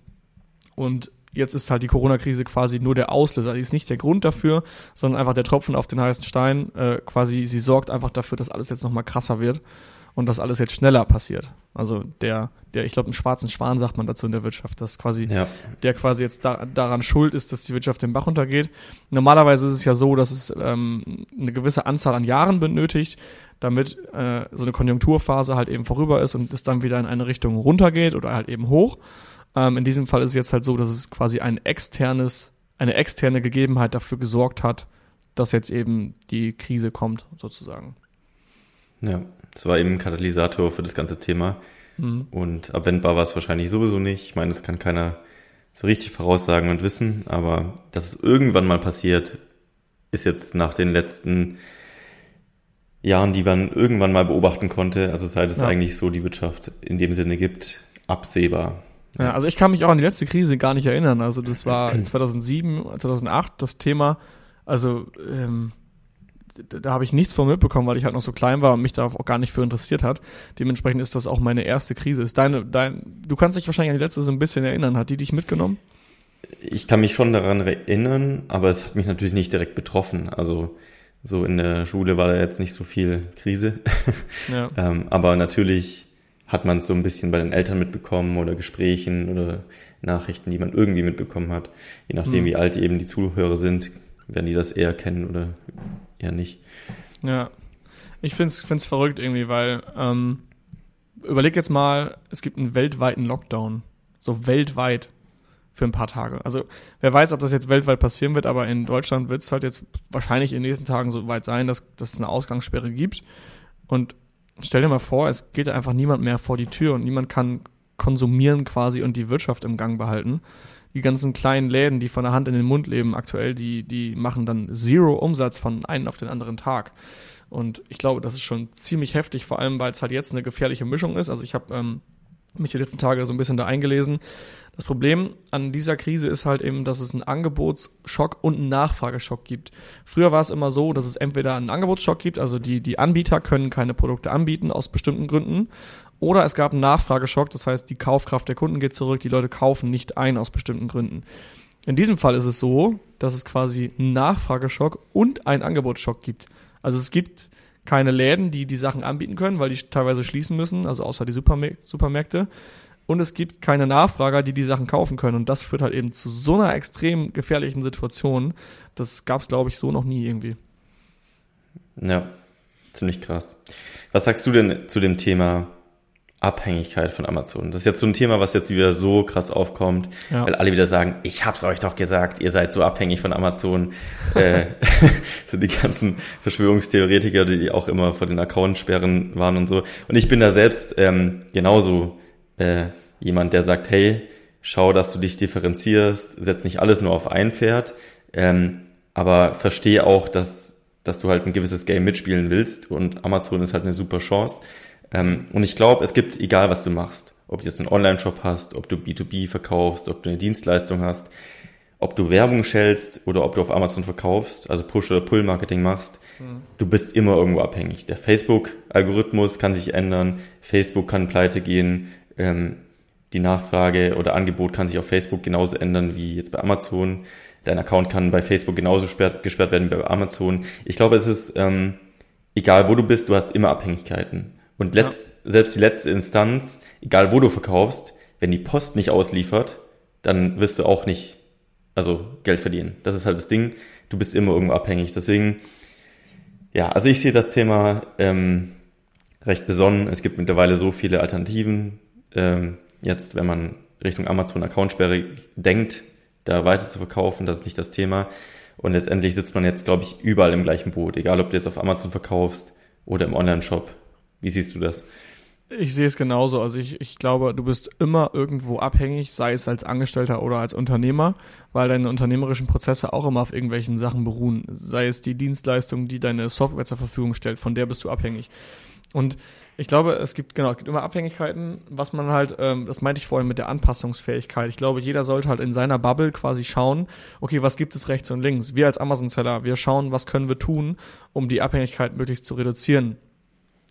und jetzt ist halt die Corona-Krise quasi nur der Auslöser. Die ist nicht der Grund dafür, sondern einfach der Tropfen auf den heißen Stein. Äh, quasi, sie sorgt einfach dafür, dass alles jetzt nochmal krasser wird und dass alles jetzt schneller passiert. Also der, der, ich glaube, im schwarzen Schwan sagt man dazu in der Wirtschaft, dass quasi ja. der quasi jetzt da, daran schuld ist, dass die Wirtschaft den Bach runtergeht. Normalerweise ist es ja so, dass es ähm, eine gewisse Anzahl an Jahren benötigt, damit äh, so eine Konjunkturphase halt eben vorüber ist und es dann wieder in eine Richtung runtergeht oder halt eben hoch. Ähm, in diesem Fall ist es jetzt halt so, dass es quasi ein externes, eine externe Gegebenheit dafür gesorgt hat, dass jetzt eben die Krise kommt, sozusagen. Ja, das war eben ein Katalysator für das ganze Thema. Mhm. Und abwendbar war es wahrscheinlich sowieso nicht. Ich meine, das kann keiner so richtig voraussagen und wissen, aber dass es irgendwann mal passiert, ist jetzt nach den letzten Jahren, die man irgendwann mal beobachten konnte, also seit es ja. eigentlich so die Wirtschaft in dem Sinne gibt, absehbar. Ja. also ich kann mich auch an die letzte Krise gar nicht erinnern. Also das war 2007, 2008 das Thema. Also ähm, da, da habe ich nichts von mitbekommen, weil ich halt noch so klein war und mich darauf auch gar nicht für interessiert hat. Dementsprechend ist das auch meine erste Krise. Ist deine, dein, du kannst dich wahrscheinlich an die letzte so ein bisschen erinnern. Hat die dich mitgenommen? Ich kann mich schon daran erinnern, aber es hat mich natürlich nicht direkt betroffen. Also so in der Schule war da jetzt nicht so viel Krise. Ja. ähm, aber natürlich hat man es so ein bisschen bei den Eltern mitbekommen oder Gesprächen oder Nachrichten, die man irgendwie mitbekommen hat. Je nachdem, mhm. wie alt eben die Zuhörer sind, werden die das eher kennen oder eher nicht. Ja, ich finde es verrückt irgendwie, weil ähm, überleg jetzt mal, es gibt einen weltweiten Lockdown. So weltweit für ein paar Tage. Also wer weiß, ob das jetzt weltweit passieren wird, aber in Deutschland wird es halt jetzt wahrscheinlich in den nächsten Tagen so weit sein, dass, dass es eine Ausgangssperre gibt. Und stell dir mal vor, es geht einfach niemand mehr vor die Tür und niemand kann konsumieren quasi und die Wirtschaft im Gang behalten. Die ganzen kleinen Läden, die von der Hand in den Mund leben aktuell, die, die machen dann Zero Umsatz von einem auf den anderen Tag. Und ich glaube, das ist schon ziemlich heftig, vor allem weil es halt jetzt eine gefährliche Mischung ist. Also ich habe ähm, mich die letzten Tage so ein bisschen da eingelesen. Das Problem an dieser Krise ist halt eben, dass es einen Angebotsschock und einen Nachfrageschock gibt. Früher war es immer so, dass es entweder einen Angebotsschock gibt, also die, die Anbieter können keine Produkte anbieten aus bestimmten Gründen, oder es gab einen Nachfrageschock, das heißt, die Kaufkraft der Kunden geht zurück, die Leute kaufen nicht ein aus bestimmten Gründen. In diesem Fall ist es so, dass es quasi einen Nachfrageschock und einen Angebotsschock gibt. Also es gibt keine Läden, die die Sachen anbieten können, weil die teilweise schließen müssen, also außer die Supermärkte. Und es gibt keine Nachfrager, die die Sachen kaufen können. Und das führt halt eben zu so einer extrem gefährlichen Situation. Das gab es, glaube ich, so noch nie irgendwie. Ja, ziemlich krass. Was sagst du denn zu dem Thema Abhängigkeit von Amazon. Das ist jetzt so ein Thema, was jetzt wieder so krass aufkommt, ja. weil alle wieder sagen, ich hab's euch doch gesagt, ihr seid so abhängig von Amazon. äh, so die ganzen Verschwörungstheoretiker, die auch immer vor den Accountsperren waren und so. Und ich bin da selbst ähm, genauso äh, jemand, der sagt, hey, schau, dass du dich differenzierst, setz nicht alles nur auf ein Pferd, ähm, aber verstehe auch, dass, dass du halt ein gewisses Game mitspielen willst und Amazon ist halt eine super Chance. Ähm, und ich glaube, es gibt, egal was du machst, ob du jetzt einen Online-Shop hast, ob du B2B verkaufst, ob du eine Dienstleistung hast, ob du Werbung schältst oder ob du auf Amazon verkaufst, also Push- oder Pull-Marketing machst, mhm. du bist immer irgendwo abhängig. Der Facebook-Algorithmus kann sich ändern, Facebook kann pleite gehen, ähm, die Nachfrage oder Angebot kann sich auf Facebook genauso ändern wie jetzt bei Amazon. Dein Account kann bei Facebook genauso gesperrt, gesperrt werden wie bei Amazon. Ich glaube, es ist ähm, egal, wo du bist, du hast immer Abhängigkeiten. Und letzt, ja. selbst die letzte Instanz, egal wo du verkaufst, wenn die Post nicht ausliefert, dann wirst du auch nicht, also Geld verdienen. Das ist halt das Ding. Du bist immer irgendwo abhängig. Deswegen, ja, also ich sehe das Thema ähm, recht besonnen. Es gibt mittlerweile so viele Alternativen. Ähm, jetzt, wenn man Richtung Amazon Accountsperre denkt, da weiter zu verkaufen, das ist nicht das Thema. Und letztendlich sitzt man jetzt, glaube ich, überall im gleichen Boot. Egal, ob du jetzt auf Amazon verkaufst oder im Online-Shop. Wie siehst du das? Ich sehe es genauso. Also ich, ich glaube, du bist immer irgendwo abhängig, sei es als Angestellter oder als Unternehmer, weil deine unternehmerischen Prozesse auch immer auf irgendwelchen Sachen beruhen. Sei es die Dienstleistung, die deine Software zur Verfügung stellt, von der bist du abhängig. Und ich glaube, es gibt, genau, es gibt immer Abhängigkeiten, was man halt, ähm, das meinte ich vorhin mit der Anpassungsfähigkeit. Ich glaube, jeder sollte halt in seiner Bubble quasi schauen, okay, was gibt es rechts und links? Wir als Amazon-Seller, wir schauen, was können wir tun, um die Abhängigkeit möglichst zu reduzieren.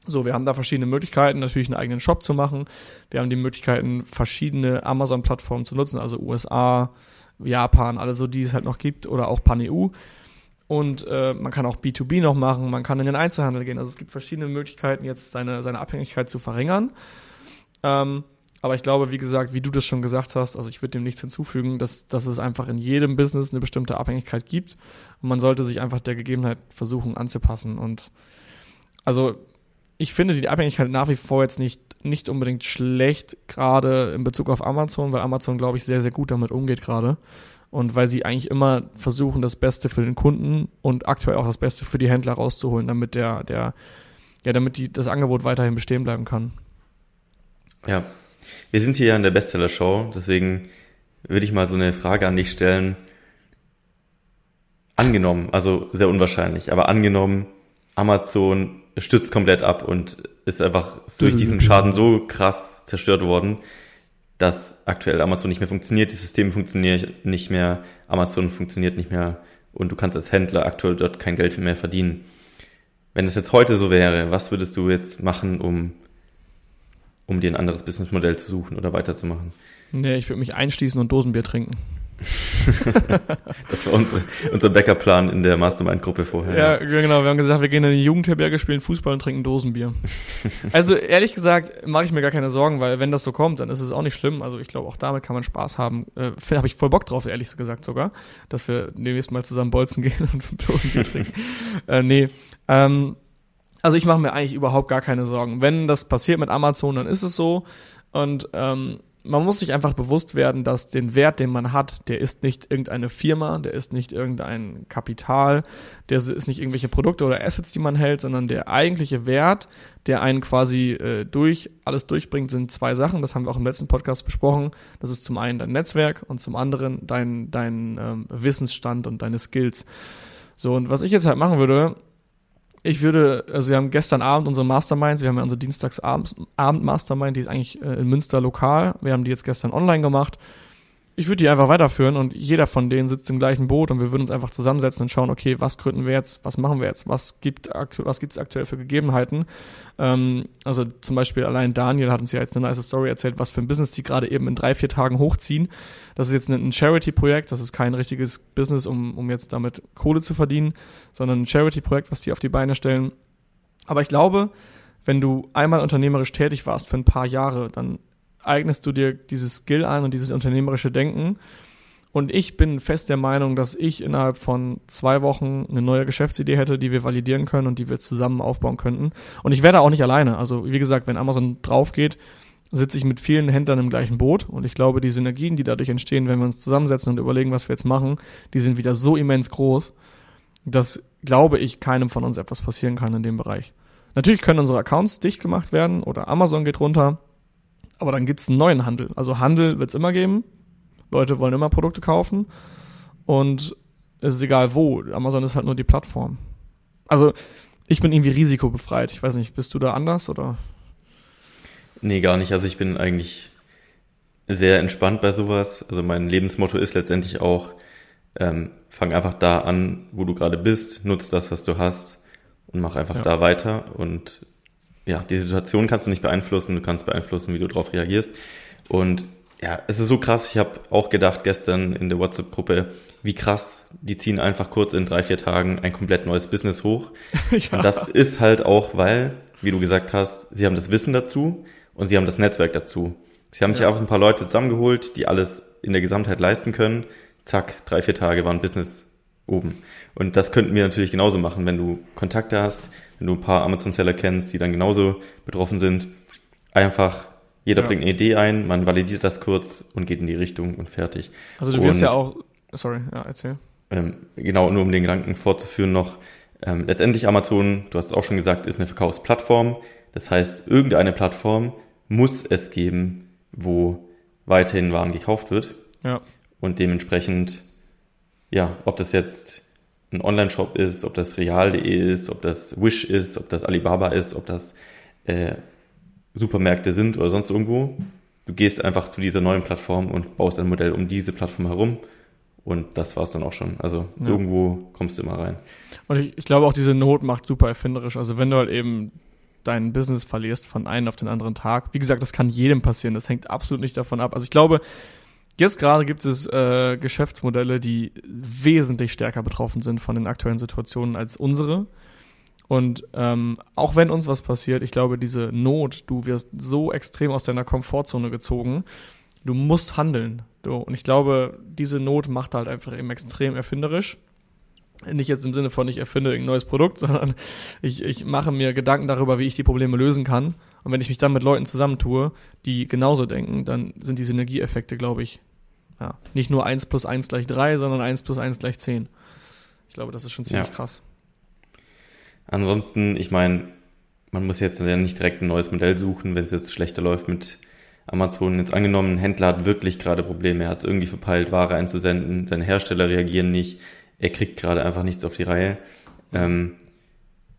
So, wir haben da verschiedene Möglichkeiten, natürlich einen eigenen Shop zu machen. Wir haben die Möglichkeiten, verschiedene Amazon-Plattformen zu nutzen, also USA, Japan, alles so, die es halt noch gibt, oder auch Pan-EU. Und äh, man kann auch B2B noch machen, man kann in den Einzelhandel gehen. Also es gibt verschiedene Möglichkeiten, jetzt seine, seine Abhängigkeit zu verringern. Ähm, aber ich glaube, wie gesagt, wie du das schon gesagt hast, also ich würde dem nichts hinzufügen, dass, dass es einfach in jedem Business eine bestimmte Abhängigkeit gibt. Und man sollte sich einfach der Gegebenheit versuchen anzupassen. Und also ich finde die Abhängigkeit nach wie vor jetzt nicht, nicht unbedingt schlecht, gerade in Bezug auf Amazon, weil Amazon, glaube ich, sehr, sehr gut damit umgeht gerade. Und weil sie eigentlich immer versuchen, das Beste für den Kunden und aktuell auch das Beste für die Händler rauszuholen, damit der, der, ja, damit die, das Angebot weiterhin bestehen bleiben kann. Ja. Wir sind hier ja in der Bestseller-Show, deswegen würde ich mal so eine Frage an dich stellen. Angenommen, also sehr unwahrscheinlich, aber angenommen, Amazon stürzt komplett ab und ist einfach durch diesen Schaden so krass zerstört worden, dass aktuell Amazon nicht mehr funktioniert, die Systeme funktionieren nicht mehr, Amazon funktioniert nicht mehr und du kannst als Händler aktuell dort kein Geld mehr verdienen. Wenn es jetzt heute so wäre, was würdest du jetzt machen, um, um dir ein anderes Businessmodell zu suchen oder weiterzumachen? Nee, ich würde mich einschließen und Dosenbier trinken. das war unsere, unser Backup-Plan in der Mastermind-Gruppe vorher. Ja, genau. Wir haben gesagt, wir gehen in die Jugendherberge, spielen Fußball und trinken Dosenbier. also ehrlich gesagt mache ich mir gar keine Sorgen, weil wenn das so kommt, dann ist es auch nicht schlimm. Also ich glaube, auch damit kann man Spaß haben. Äh, Habe ich voll Bock drauf, ehrlich gesagt sogar, dass wir demnächst mal zusammen bolzen gehen und Dosenbier trinken. äh, nee. Ähm, also ich mache mir eigentlich überhaupt gar keine Sorgen. Wenn das passiert mit Amazon, dann ist es so. Und ähm, man muss sich einfach bewusst werden, dass den Wert, den man hat, der ist nicht irgendeine Firma, der ist nicht irgendein Kapital, der ist nicht irgendwelche Produkte oder Assets, die man hält, sondern der eigentliche Wert, der einen quasi äh, durch alles durchbringt, sind zwei Sachen. Das haben wir auch im letzten Podcast besprochen. Das ist zum einen dein Netzwerk und zum anderen dein dein ähm, Wissensstand und deine Skills. So und was ich jetzt halt machen würde, ich würde, also wir haben gestern Abend unsere Masterminds, wir haben ja unsere Dienstagsabend-Mastermind, die ist eigentlich äh, in Münster lokal. Wir haben die jetzt gestern online gemacht. Ich würde die einfach weiterführen und jeder von denen sitzt im gleichen Boot und wir würden uns einfach zusammensetzen und schauen, okay, was gründen wir jetzt, was machen wir jetzt, was gibt was gibt's aktuell für Gegebenheiten. Ähm, also zum Beispiel allein Daniel hat uns ja jetzt eine nice Story erzählt, was für ein Business die gerade eben in drei, vier Tagen hochziehen. Das ist jetzt ein Charity-Projekt, das ist kein richtiges Business, um, um jetzt damit Kohle zu verdienen, sondern ein Charity-Projekt, was die auf die Beine stellen. Aber ich glaube, wenn du einmal unternehmerisch tätig warst für ein paar Jahre, dann eignest du dir dieses Skill ein und dieses unternehmerische Denken. Und ich bin fest der Meinung, dass ich innerhalb von zwei Wochen eine neue Geschäftsidee hätte, die wir validieren können und die wir zusammen aufbauen könnten. Und ich werde auch nicht alleine. Also wie gesagt, wenn Amazon drauf geht, sitze ich mit vielen Händlern im gleichen Boot. Und ich glaube, die Synergien, die dadurch entstehen, wenn wir uns zusammensetzen und überlegen, was wir jetzt machen, die sind wieder so immens groß, dass, glaube ich, keinem von uns etwas passieren kann in dem Bereich. Natürlich können unsere Accounts dicht gemacht werden oder Amazon geht runter aber dann gibt es einen neuen Handel. Also Handel wird es immer geben. Leute wollen immer Produkte kaufen. Und es ist egal wo. Amazon ist halt nur die Plattform. Also ich bin irgendwie risikobefreit. Ich weiß nicht, bist du da anders oder? Nee, gar nicht. Also ich bin eigentlich sehr entspannt bei sowas. Also mein Lebensmotto ist letztendlich auch, ähm, fang einfach da an, wo du gerade bist, nutz das, was du hast und mach einfach ja. da weiter. Und ja, die Situation kannst du nicht beeinflussen, du kannst beeinflussen, wie du darauf reagierst. Und ja, es ist so krass, ich habe auch gedacht gestern in der WhatsApp-Gruppe, wie krass, die ziehen einfach kurz in drei, vier Tagen ein komplett neues Business hoch. ja. Und das ist halt auch, weil, wie du gesagt hast, sie haben das Wissen dazu und sie haben das Netzwerk dazu. Sie haben ja. sich auch ein paar Leute zusammengeholt, die alles in der Gesamtheit leisten können. Zack, drei, vier Tage war ein Business oben. Und das könnten wir natürlich genauso machen, wenn du Kontakte hast, wenn du ein paar Amazon-Seller kennst, die dann genauso betroffen sind. Einfach, jeder ja. bringt eine Idee ein, man validiert das kurz und geht in die Richtung und fertig. Also du wirst und, ja auch, sorry, ja, erzähl. Ähm, genau, nur um den Gedanken fortzuführen noch, ähm, letztendlich Amazon, du hast es auch schon gesagt, ist eine Verkaufsplattform. Das heißt, irgendeine Plattform muss es geben, wo weiterhin Waren gekauft wird. Ja. Und dementsprechend ja, ob das jetzt ein Online-Shop ist, ob das real.de ist, ob das Wish ist, ob das Alibaba ist, ob das äh, Supermärkte sind oder sonst irgendwo. Du gehst einfach zu dieser neuen Plattform und baust ein Modell um diese Plattform herum. Und das war's dann auch schon. Also ja. irgendwo kommst du immer rein. Und ich, ich glaube auch, diese Not macht super erfinderisch. Also wenn du halt eben dein Business verlierst von einem auf den anderen Tag. Wie gesagt, das kann jedem passieren. Das hängt absolut nicht davon ab. Also ich glaube, Jetzt gerade gibt es äh, Geschäftsmodelle, die wesentlich stärker betroffen sind von den aktuellen Situationen als unsere. Und ähm, auch wenn uns was passiert, ich glaube, diese Not, du wirst so extrem aus deiner Komfortzone gezogen, du musst handeln. Du, und ich glaube, diese Not macht halt einfach eben extrem erfinderisch. Nicht jetzt im Sinne von, ich erfinde ein neues Produkt, sondern ich, ich mache mir Gedanken darüber, wie ich die Probleme lösen kann. Und wenn ich mich dann mit Leuten zusammentue, die genauso denken, dann sind die Synergieeffekte, glaube ich, ja, nicht nur 1 plus 1 gleich 3, sondern 1 plus 1 gleich 10. Ich glaube, das ist schon ziemlich ja. krass. Ansonsten, ich meine, man muss jetzt nicht direkt ein neues Modell suchen, wenn es jetzt schlechter läuft mit Amazon. Jetzt angenommen, ein Händler hat wirklich gerade Probleme, er hat es irgendwie verpeilt, Ware einzusenden, seine Hersteller reagieren nicht, er kriegt gerade einfach nichts auf die Reihe. Ähm,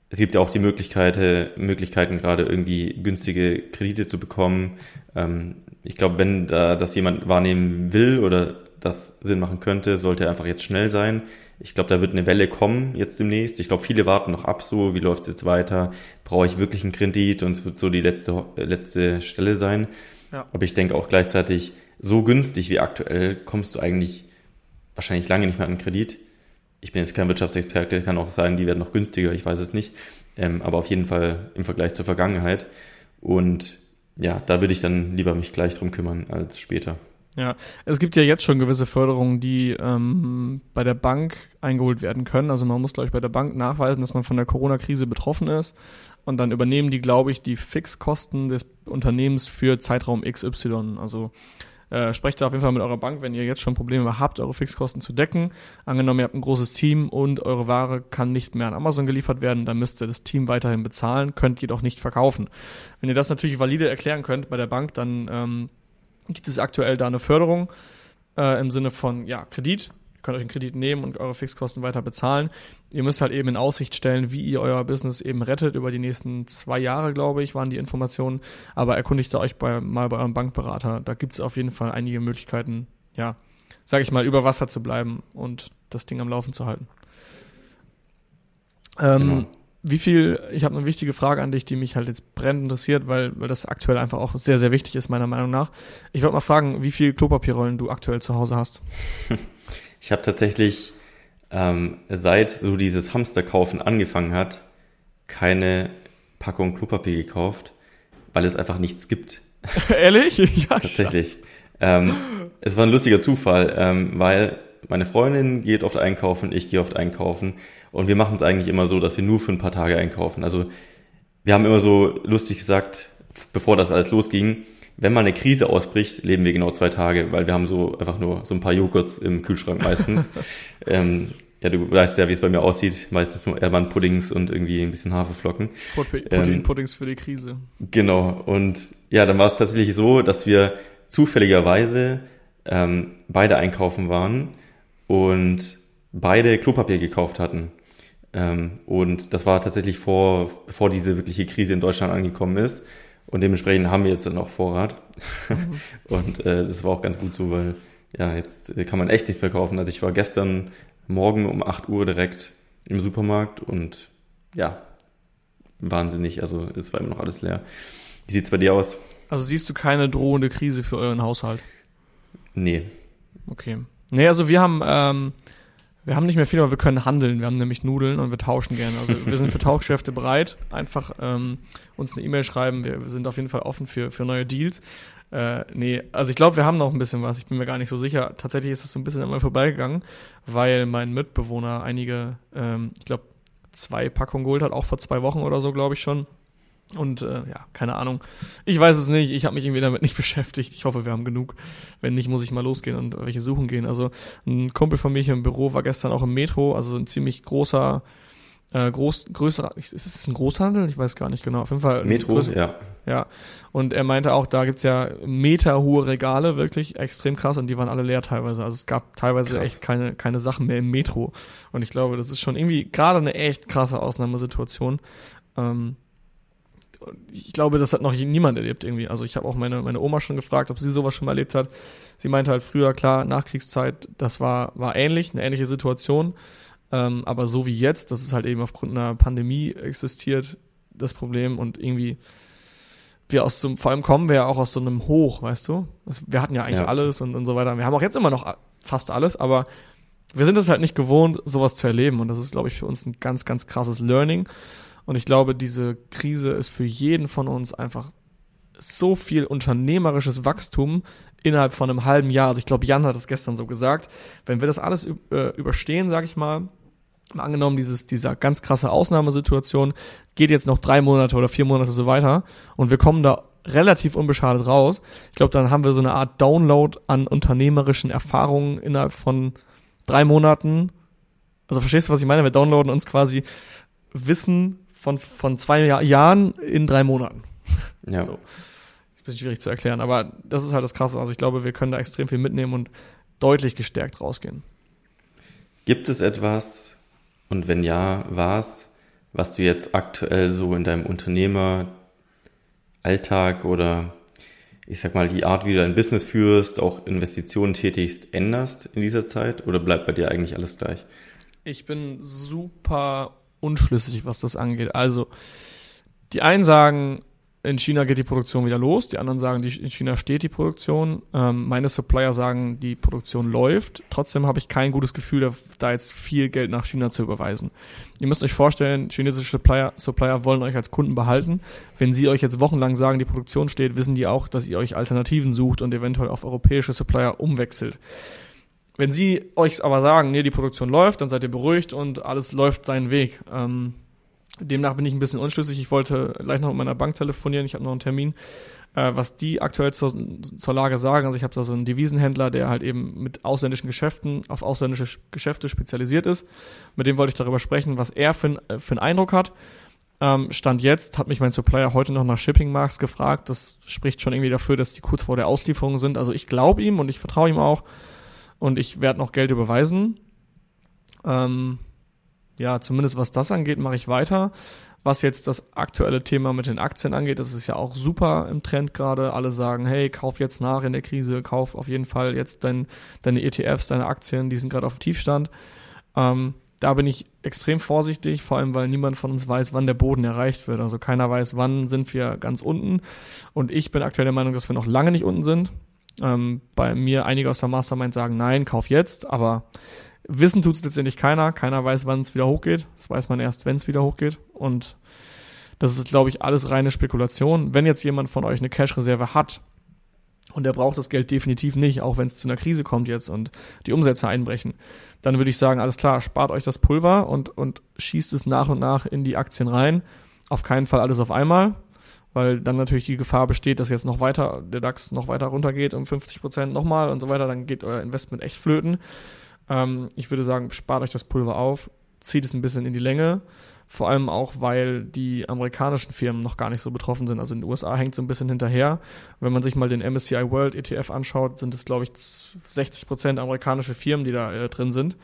es gibt ja auch die Möglichkeit, Möglichkeiten, gerade irgendwie günstige Kredite zu bekommen. Ähm, ich glaube, wenn da das jemand wahrnehmen will oder das Sinn machen könnte, sollte er einfach jetzt schnell sein. Ich glaube, da wird eine Welle kommen jetzt demnächst. Ich glaube, viele warten noch ab, so wie läuft es jetzt weiter? Brauche ich wirklich einen Kredit? Und es wird so die letzte, letzte Stelle sein. Ja. Aber ich denke auch gleichzeitig, so günstig wie aktuell kommst du eigentlich wahrscheinlich lange nicht mehr an Kredit. Ich bin jetzt kein Wirtschaftsexperte, kann auch sein, die werden noch günstiger, ich weiß es nicht. Ähm, aber auf jeden Fall im Vergleich zur Vergangenheit. Und ja, da würde ich dann lieber mich gleich drum kümmern als später. Ja, es gibt ja jetzt schon gewisse Förderungen, die ähm, bei der Bank eingeholt werden können. Also man muss, glaube ich, bei der Bank nachweisen, dass man von der Corona-Krise betroffen ist. Und dann übernehmen die, glaube ich, die Fixkosten des Unternehmens für Zeitraum XY. Also äh, sprecht da auf jeden Fall mit eurer Bank, wenn ihr jetzt schon Probleme habt, eure Fixkosten zu decken. Angenommen, ihr habt ein großes Team und eure Ware kann nicht mehr an Amazon geliefert werden, dann müsst ihr das Team weiterhin bezahlen, könnt jedoch nicht verkaufen. Wenn ihr das natürlich valide erklären könnt bei der Bank, dann ähm, gibt es aktuell da eine Förderung äh, im Sinne von ja, Kredit. Ihr könnt euch einen Kredit nehmen und eure Fixkosten weiter bezahlen. Ihr müsst halt eben in Aussicht stellen, wie ihr euer Business eben rettet. Über die nächsten zwei Jahre, glaube ich, waren die Informationen. Aber erkundigt euch bei, mal bei eurem Bankberater. Da gibt es auf jeden Fall einige Möglichkeiten, ja, sage ich mal, über Wasser zu bleiben und das Ding am Laufen zu halten. Ähm, genau wie viel, ich habe eine wichtige Frage an dich, die mich halt jetzt brennend interessiert, weil, weil das aktuell einfach auch sehr, sehr wichtig ist, meiner Meinung nach. Ich wollte mal fragen, wie viel Klopapierrollen du aktuell zu Hause hast. Ich habe tatsächlich, ähm, seit so dieses Hamsterkaufen angefangen hat, keine Packung Klopapier gekauft, weil es einfach nichts gibt. Ehrlich? Ja, tatsächlich. Ähm, es war ein lustiger Zufall, ähm, weil meine Freundin geht oft einkaufen, ich gehe oft einkaufen und wir machen es eigentlich immer so, dass wir nur für ein paar Tage einkaufen. Also wir haben immer so lustig gesagt, bevor das alles losging, wenn mal eine Krise ausbricht, leben wir genau zwei Tage, weil wir haben so einfach nur so ein paar Joghurts im Kühlschrank meistens. ähm, ja, du weißt ja, wie es bei mir aussieht. Meistens nur Ermann-Puddings und irgendwie ein bisschen Haferflocken. Protein-Puddings ähm, für die Krise. Genau. Und ja, dann war es tatsächlich so, dass wir zufälligerweise ähm, beide einkaufen waren und beide Klopapier gekauft hatten. Ähm, und das war tatsächlich vor, bevor diese wirkliche Krise in Deutschland angekommen ist. Und dementsprechend haben wir jetzt dann auch Vorrat. Mhm. und äh, das war auch ganz gut so, weil ja, jetzt kann man echt nichts mehr kaufen. Also ich war gestern Morgen um 8 Uhr direkt im Supermarkt und ja, wahnsinnig. Also es war immer noch alles leer. Wie sieht's bei dir aus? Also siehst du keine drohende Krise für euren Haushalt? Nee. Okay. Nee, also wir haben ähm, wir haben nicht mehr viel, aber wir können handeln. Wir haben nämlich Nudeln und wir tauschen gerne. Also wir sind für Tauschgeschäfte bereit. Einfach ähm, uns eine E-Mail schreiben. Wir, wir, sind auf jeden Fall offen für, für neue Deals. Äh, nee, also ich glaube, wir haben noch ein bisschen was. Ich bin mir gar nicht so sicher. Tatsächlich ist das so ein bisschen einmal vorbeigegangen, weil mein Mitbewohner einige, ähm, ich glaube, zwei Packungen geholt hat, auch vor zwei Wochen oder so, glaube ich schon. Und äh, ja, keine Ahnung. Ich weiß es nicht. Ich habe mich irgendwie damit nicht beschäftigt. Ich hoffe, wir haben genug. Wenn nicht, muss ich mal losgehen und welche suchen gehen. Also ein Kumpel von mir hier im Büro war gestern auch im Metro, also ein ziemlich großer, äh, groß, größerer, ist es ein Großhandel? Ich weiß gar nicht genau. Auf jeden Fall. Metro, größer, ja. Ja. Und er meinte auch, da gibt's ja meterhohe Regale, wirklich extrem krass, und die waren alle leer teilweise. Also es gab teilweise krass. echt keine, keine Sachen mehr im Metro. Und ich glaube, das ist schon irgendwie gerade eine echt krasse Ausnahmesituation. Ähm, ich glaube, das hat noch niemand erlebt irgendwie. Also ich habe auch meine, meine Oma schon gefragt, ob sie sowas schon mal erlebt hat. Sie meinte halt früher, klar, Nachkriegszeit, das war, war ähnlich, eine ähnliche Situation. Ähm, aber so wie jetzt, das ist halt eben aufgrund einer Pandemie existiert, das Problem und irgendwie wir aus so, vor allem kommen wir ja auch aus so einem Hoch, weißt du? wir hatten ja eigentlich ja. alles und, und so weiter. Wir haben auch jetzt immer noch fast alles, aber wir sind es halt nicht gewohnt, sowas zu erleben. Und das ist, glaube ich, für uns ein ganz, ganz krasses Learning. Und ich glaube, diese Krise ist für jeden von uns einfach so viel unternehmerisches Wachstum innerhalb von einem halben Jahr. Also ich glaube, Jan hat es gestern so gesagt. Wenn wir das alles äh, überstehen, sage ich mal, mal angenommen, dieses, dieser ganz krasse Ausnahmesituation geht jetzt noch drei Monate oder vier Monate so weiter und wir kommen da relativ unbeschadet raus. Ich glaube, dann haben wir so eine Art Download an unternehmerischen Erfahrungen innerhalb von drei Monaten. Also verstehst du, was ich meine? Wir downloaden uns quasi Wissen von, von zwei Jahr, Jahren in drei Monaten. Ja. So. Ist ein bisschen schwierig zu erklären, aber das ist halt das Krasse. Also ich glaube, wir können da extrem viel mitnehmen und deutlich gestärkt rausgehen. Gibt es etwas, und wenn ja, was, was du jetzt aktuell so in deinem Unternehmeralltag oder ich sag mal, die Art, wie du dein Business führst, auch Investitionen tätigst, änderst in dieser Zeit oder bleibt bei dir eigentlich alles gleich? Ich bin super unschlüssig, was das angeht. Also, die einen sagen, in China geht die Produktion wieder los. Die anderen sagen, die, in China steht die Produktion. Ähm, meine Supplier sagen, die Produktion läuft. Trotzdem habe ich kein gutes Gefühl, da, jetzt viel Geld nach China zu überweisen. Ihr müsst euch vorstellen, chinesische Supplier, Supplier wollen euch als Kunden behalten. Wenn sie euch jetzt wochenlang sagen, die Produktion steht, wissen die auch, dass ihr euch Alternativen sucht und eventuell auf europäische Supplier umwechselt. Wenn sie euch aber sagen, nee, die Produktion läuft, dann seid ihr beruhigt und alles läuft seinen Weg. Ähm, Demnach bin ich ein bisschen unschlüssig. Ich wollte gleich noch mit meiner Bank telefonieren. Ich habe noch einen Termin, äh, was die aktuell zur, zur Lage sagen. Also ich habe da so einen Devisenhändler, der halt eben mit ausländischen Geschäften auf ausländische Geschäfte spezialisiert ist. Mit dem wollte ich darüber sprechen, was er für, äh, für einen Eindruck hat. Ähm, Stand jetzt hat mich mein Supplier heute noch nach Shipping Marks gefragt. Das spricht schon irgendwie dafür, dass die kurz vor der Auslieferung sind. Also ich glaube ihm und ich vertraue ihm auch. Und ich werde noch Geld überweisen. Ähm, ja, zumindest was das angeht, mache ich weiter. Was jetzt das aktuelle Thema mit den Aktien angeht, das ist ja auch super im Trend gerade. Alle sagen, hey, kauf jetzt nach in der Krise, kauf auf jeden Fall jetzt dein, deine ETFs, deine Aktien, die sind gerade auf Tiefstand. Ähm, da bin ich extrem vorsichtig, vor allem weil niemand von uns weiß, wann der Boden erreicht wird. Also keiner weiß, wann sind wir ganz unten. Und ich bin aktuell der Meinung, dass wir noch lange nicht unten sind. Ähm, bei mir einige aus der Mastermind sagen, nein, kauf jetzt, aber Wissen tut es letztendlich keiner. Keiner weiß, wann es wieder hochgeht. Das weiß man erst, wenn es wieder hochgeht. Und das ist, glaube ich, alles reine Spekulation. Wenn jetzt jemand von euch eine Cash-Reserve hat und er braucht das Geld definitiv nicht, auch wenn es zu einer Krise kommt jetzt und die Umsätze einbrechen, dann würde ich sagen, alles klar, spart euch das Pulver und, und schießt es nach und nach in die Aktien rein. Auf keinen Fall alles auf einmal, weil dann natürlich die Gefahr besteht, dass jetzt noch weiter, der DAX noch weiter runtergeht um 50 Prozent nochmal und so weiter, dann geht euer Investment echt flöten. Ähm, ich würde sagen, spart euch das Pulver auf, zieht es ein bisschen in die Länge. Vor allem auch, weil die amerikanischen Firmen noch gar nicht so betroffen sind. Also in den USA hängt es ein bisschen hinterher. Wenn man sich mal den MSCI World ETF anschaut, sind es, glaube ich, 60 Prozent amerikanische Firmen, die da äh, drin sind.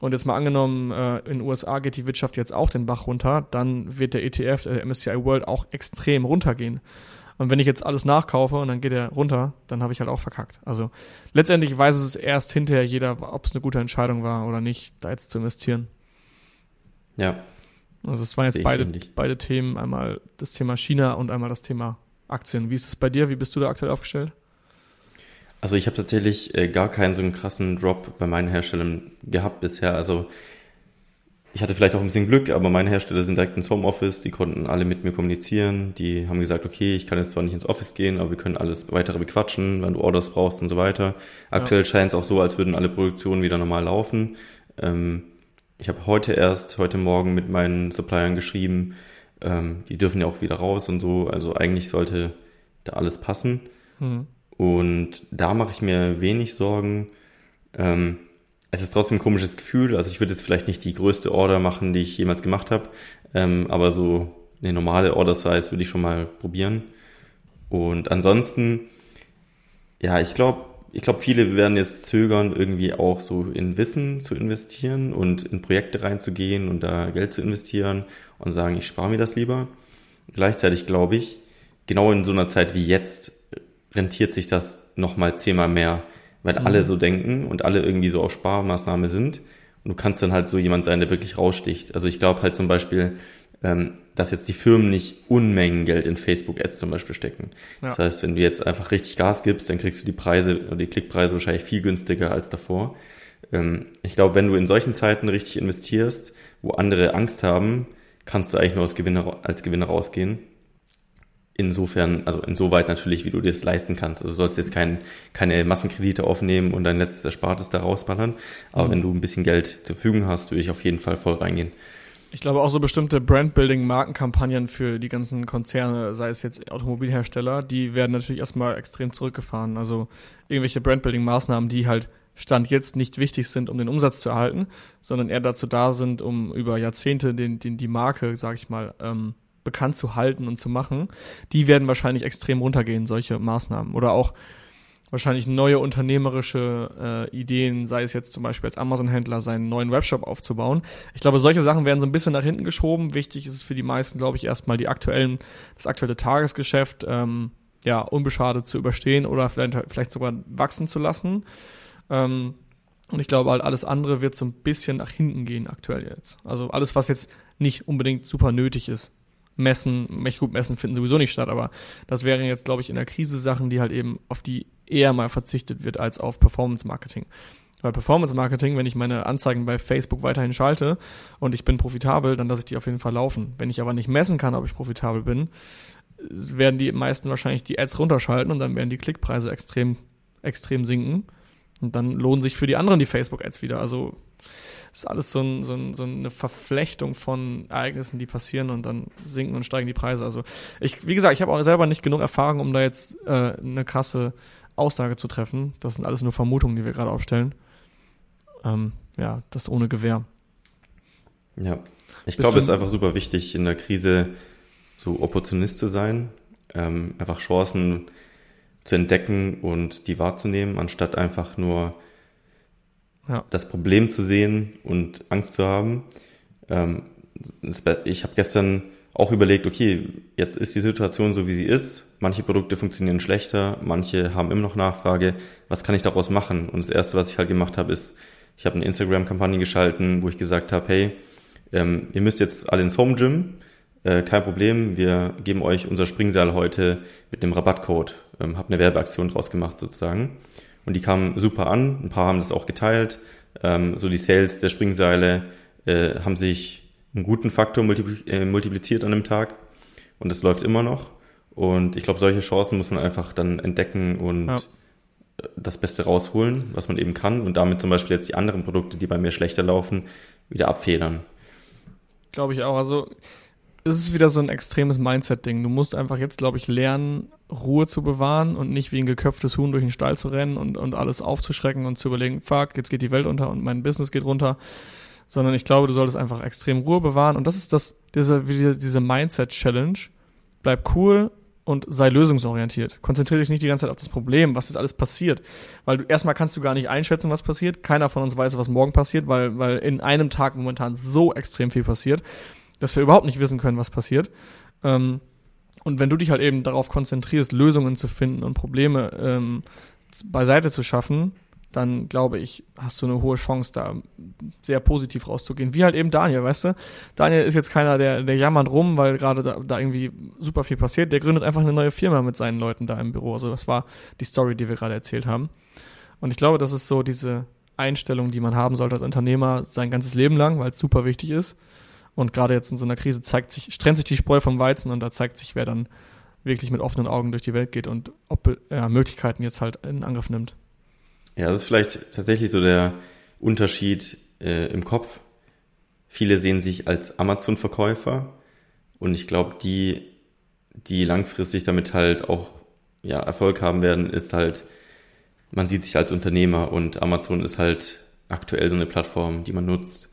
Und jetzt mal angenommen, äh, in den USA geht die Wirtschaft jetzt auch den Bach runter, dann wird der ETF, der MSCI World, auch extrem runtergehen. Und wenn ich jetzt alles nachkaufe und dann geht er runter, dann habe ich halt auch verkackt. Also letztendlich weiß es erst hinterher jeder, ob es eine gute Entscheidung war oder nicht, da jetzt zu investieren. Ja. Also es waren jetzt beide, beide Themen, einmal das Thema China und einmal das Thema Aktien. Wie ist es bei dir? Wie bist du da aktuell aufgestellt? Also ich habe tatsächlich äh, gar keinen so einen krassen Drop bei meinen Herstellern gehabt bisher. Also ich hatte vielleicht auch ein bisschen Glück, aber meine Hersteller sind direkt ins Homeoffice, die konnten alle mit mir kommunizieren, die haben gesagt, okay, ich kann jetzt zwar nicht ins Office gehen, aber wir können alles weitere bequatschen, wenn du Orders brauchst und so weiter. Aktuell ja. scheint es auch so, als würden alle Produktionen wieder normal laufen. Ähm, ich habe heute erst, heute Morgen mit meinen Suppliern geschrieben, ähm, die dürfen ja auch wieder raus und so, also eigentlich sollte da alles passen. Mhm. Und da mache ich mir wenig Sorgen. Ähm, es ist trotzdem ein komisches Gefühl. Also ich würde jetzt vielleicht nicht die größte Order machen, die ich jemals gemacht habe, ähm, aber so eine normale Order Size würde ich schon mal probieren. Und ansonsten, ja, ich glaube, ich glaube, viele werden jetzt zögern, irgendwie auch so in Wissen zu investieren und in Projekte reinzugehen und da Geld zu investieren und sagen, ich spare mir das lieber. Gleichzeitig glaube ich, genau in so einer Zeit wie jetzt rentiert sich das nochmal zehnmal mehr, weil mhm. alle so denken und alle irgendwie so auf Sparmaßnahme sind. Und du kannst dann halt so jemand sein, der wirklich raussticht. Also ich glaube halt zum Beispiel, ähm, dass jetzt die Firmen nicht Unmengen Geld in Facebook-Ads zum Beispiel stecken. Ja. Das heißt, wenn du jetzt einfach richtig Gas gibst, dann kriegst du die Preise oder die Klickpreise wahrscheinlich viel günstiger als davor. Ähm, ich glaube, wenn du in solchen Zeiten richtig investierst, wo andere Angst haben, kannst du eigentlich nur als Gewinner, als Gewinner rausgehen insofern, also insoweit natürlich, wie du dir es leisten kannst. Also du sollst jetzt kein, keine Massenkredite aufnehmen und dein letztes Erspartes da rausballern. Aber mhm. wenn du ein bisschen Geld zur Verfügung hast, würde ich auf jeden Fall voll reingehen. Ich glaube auch so bestimmte Brandbuilding-Markenkampagnen für die ganzen Konzerne, sei es jetzt Automobilhersteller, die werden natürlich erstmal extrem zurückgefahren. Also irgendwelche Brandbuilding-Maßnahmen, die halt Stand jetzt nicht wichtig sind, um den Umsatz zu erhalten, sondern eher dazu da sind, um über Jahrzehnte den, den, die Marke, sag ich mal, ähm, bekannt zu halten und zu machen, die werden wahrscheinlich extrem runtergehen, solche Maßnahmen. Oder auch wahrscheinlich neue unternehmerische äh, Ideen, sei es jetzt zum Beispiel als Amazon-Händler seinen neuen Webshop aufzubauen. Ich glaube, solche Sachen werden so ein bisschen nach hinten geschoben. Wichtig ist es für die meisten, glaube ich, erstmal die aktuellen, das aktuelle Tagesgeschäft ähm, ja unbeschadet zu überstehen oder vielleicht, vielleicht sogar wachsen zu lassen. Ähm, und ich glaube, halt alles andere wird so ein bisschen nach hinten gehen aktuell jetzt. Also alles, was jetzt nicht unbedingt super nötig ist messen, echt gut messen finden sowieso nicht statt, aber das wären jetzt, glaube ich, in der Krise Sachen, die halt eben auf die eher mal verzichtet wird als auf Performance Marketing. Weil Performance Marketing, wenn ich meine Anzeigen bei Facebook weiterhin schalte und ich bin profitabel, dann lasse ich die auf jeden Fall laufen. Wenn ich aber nicht messen kann, ob ich profitabel bin, werden die meisten wahrscheinlich die Ads runterschalten und dann werden die Klickpreise extrem, extrem sinken. Und dann lohnen sich für die anderen die Facebook-Ads wieder. Also ist alles so, ein, so, ein, so, eine Verflechtung von Ereignissen, die passieren und dann sinken und steigen die Preise. Also ich, wie gesagt, ich habe auch selber nicht genug Erfahrung, um da jetzt äh, eine krasse Aussage zu treffen. Das sind alles nur Vermutungen, die wir gerade aufstellen. Ähm, ja, das ohne Gewehr. Ja, ich glaube, es ist einfach super wichtig, in der Krise so Opportunist zu sein, ähm, einfach Chancen zu entdecken und die wahrzunehmen, anstatt einfach nur ja. das Problem zu sehen und Angst zu haben. Ähm, ich habe gestern auch überlegt, okay, jetzt ist die Situation so, wie sie ist. Manche Produkte funktionieren schlechter, manche haben immer noch Nachfrage. Was kann ich daraus machen? Und das Erste, was ich halt gemacht habe, ist, ich habe eine Instagram-Kampagne geschalten, wo ich gesagt habe, hey, ähm, ihr müsst jetzt alle ins Home Gym. Äh, kein Problem, wir geben euch unser Springseil heute mit einem Rabattcode. Ähm, habe eine Werbeaktion draus gemacht sozusagen. Und die kamen super an. Ein paar haben das auch geteilt. Ähm, so die Sales der Springseile äh, haben sich einen guten Faktor multipli äh, multipliziert an einem Tag. Und das läuft immer noch. Und ich glaube, solche Chancen muss man einfach dann entdecken und ja das Beste rausholen, was man eben kann und damit zum Beispiel jetzt die anderen Produkte, die bei mir schlechter laufen, wieder abfedern. Glaube ich auch. Also es ist wieder so ein extremes Mindset-Ding. Du musst einfach jetzt, glaube ich, lernen, Ruhe zu bewahren und nicht wie ein geköpftes Huhn durch den Stall zu rennen und, und alles aufzuschrecken und zu überlegen, fuck, jetzt geht die Welt unter und mein Business geht runter. Sondern ich glaube, du solltest einfach extrem Ruhe bewahren. Und das ist das, diese, diese Mindset-Challenge. Bleib cool, und sei lösungsorientiert. Konzentriere dich nicht die ganze Zeit auf das Problem, was jetzt alles passiert. Weil du erstmal kannst du gar nicht einschätzen, was passiert. Keiner von uns weiß, was morgen passiert, weil, weil in einem Tag momentan so extrem viel passiert, dass wir überhaupt nicht wissen können, was passiert. Ähm, und wenn du dich halt eben darauf konzentrierst, Lösungen zu finden und Probleme ähm, beiseite zu schaffen, dann glaube ich, hast du eine hohe Chance, da sehr positiv rauszugehen. Wie halt eben Daniel, weißt du? Daniel ist jetzt keiner, der, der jammert rum, weil gerade da, da irgendwie super viel passiert. Der gründet einfach eine neue Firma mit seinen Leuten da im Büro. Also das war die Story, die wir gerade erzählt haben. Und ich glaube, das ist so diese Einstellung, die man haben sollte als Unternehmer sein ganzes Leben lang, weil es super wichtig ist. Und gerade jetzt in so einer Krise zeigt sich, trennt sich die Spreu vom Weizen und da zeigt sich, wer dann wirklich mit offenen Augen durch die Welt geht und ob ja, Möglichkeiten jetzt halt in Angriff nimmt. Ja, das ist vielleicht tatsächlich so der Unterschied äh, im Kopf. Viele sehen sich als Amazon-Verkäufer und ich glaube, die, die langfristig damit halt auch ja, Erfolg haben werden, ist halt, man sieht sich als Unternehmer und Amazon ist halt aktuell so eine Plattform, die man nutzt.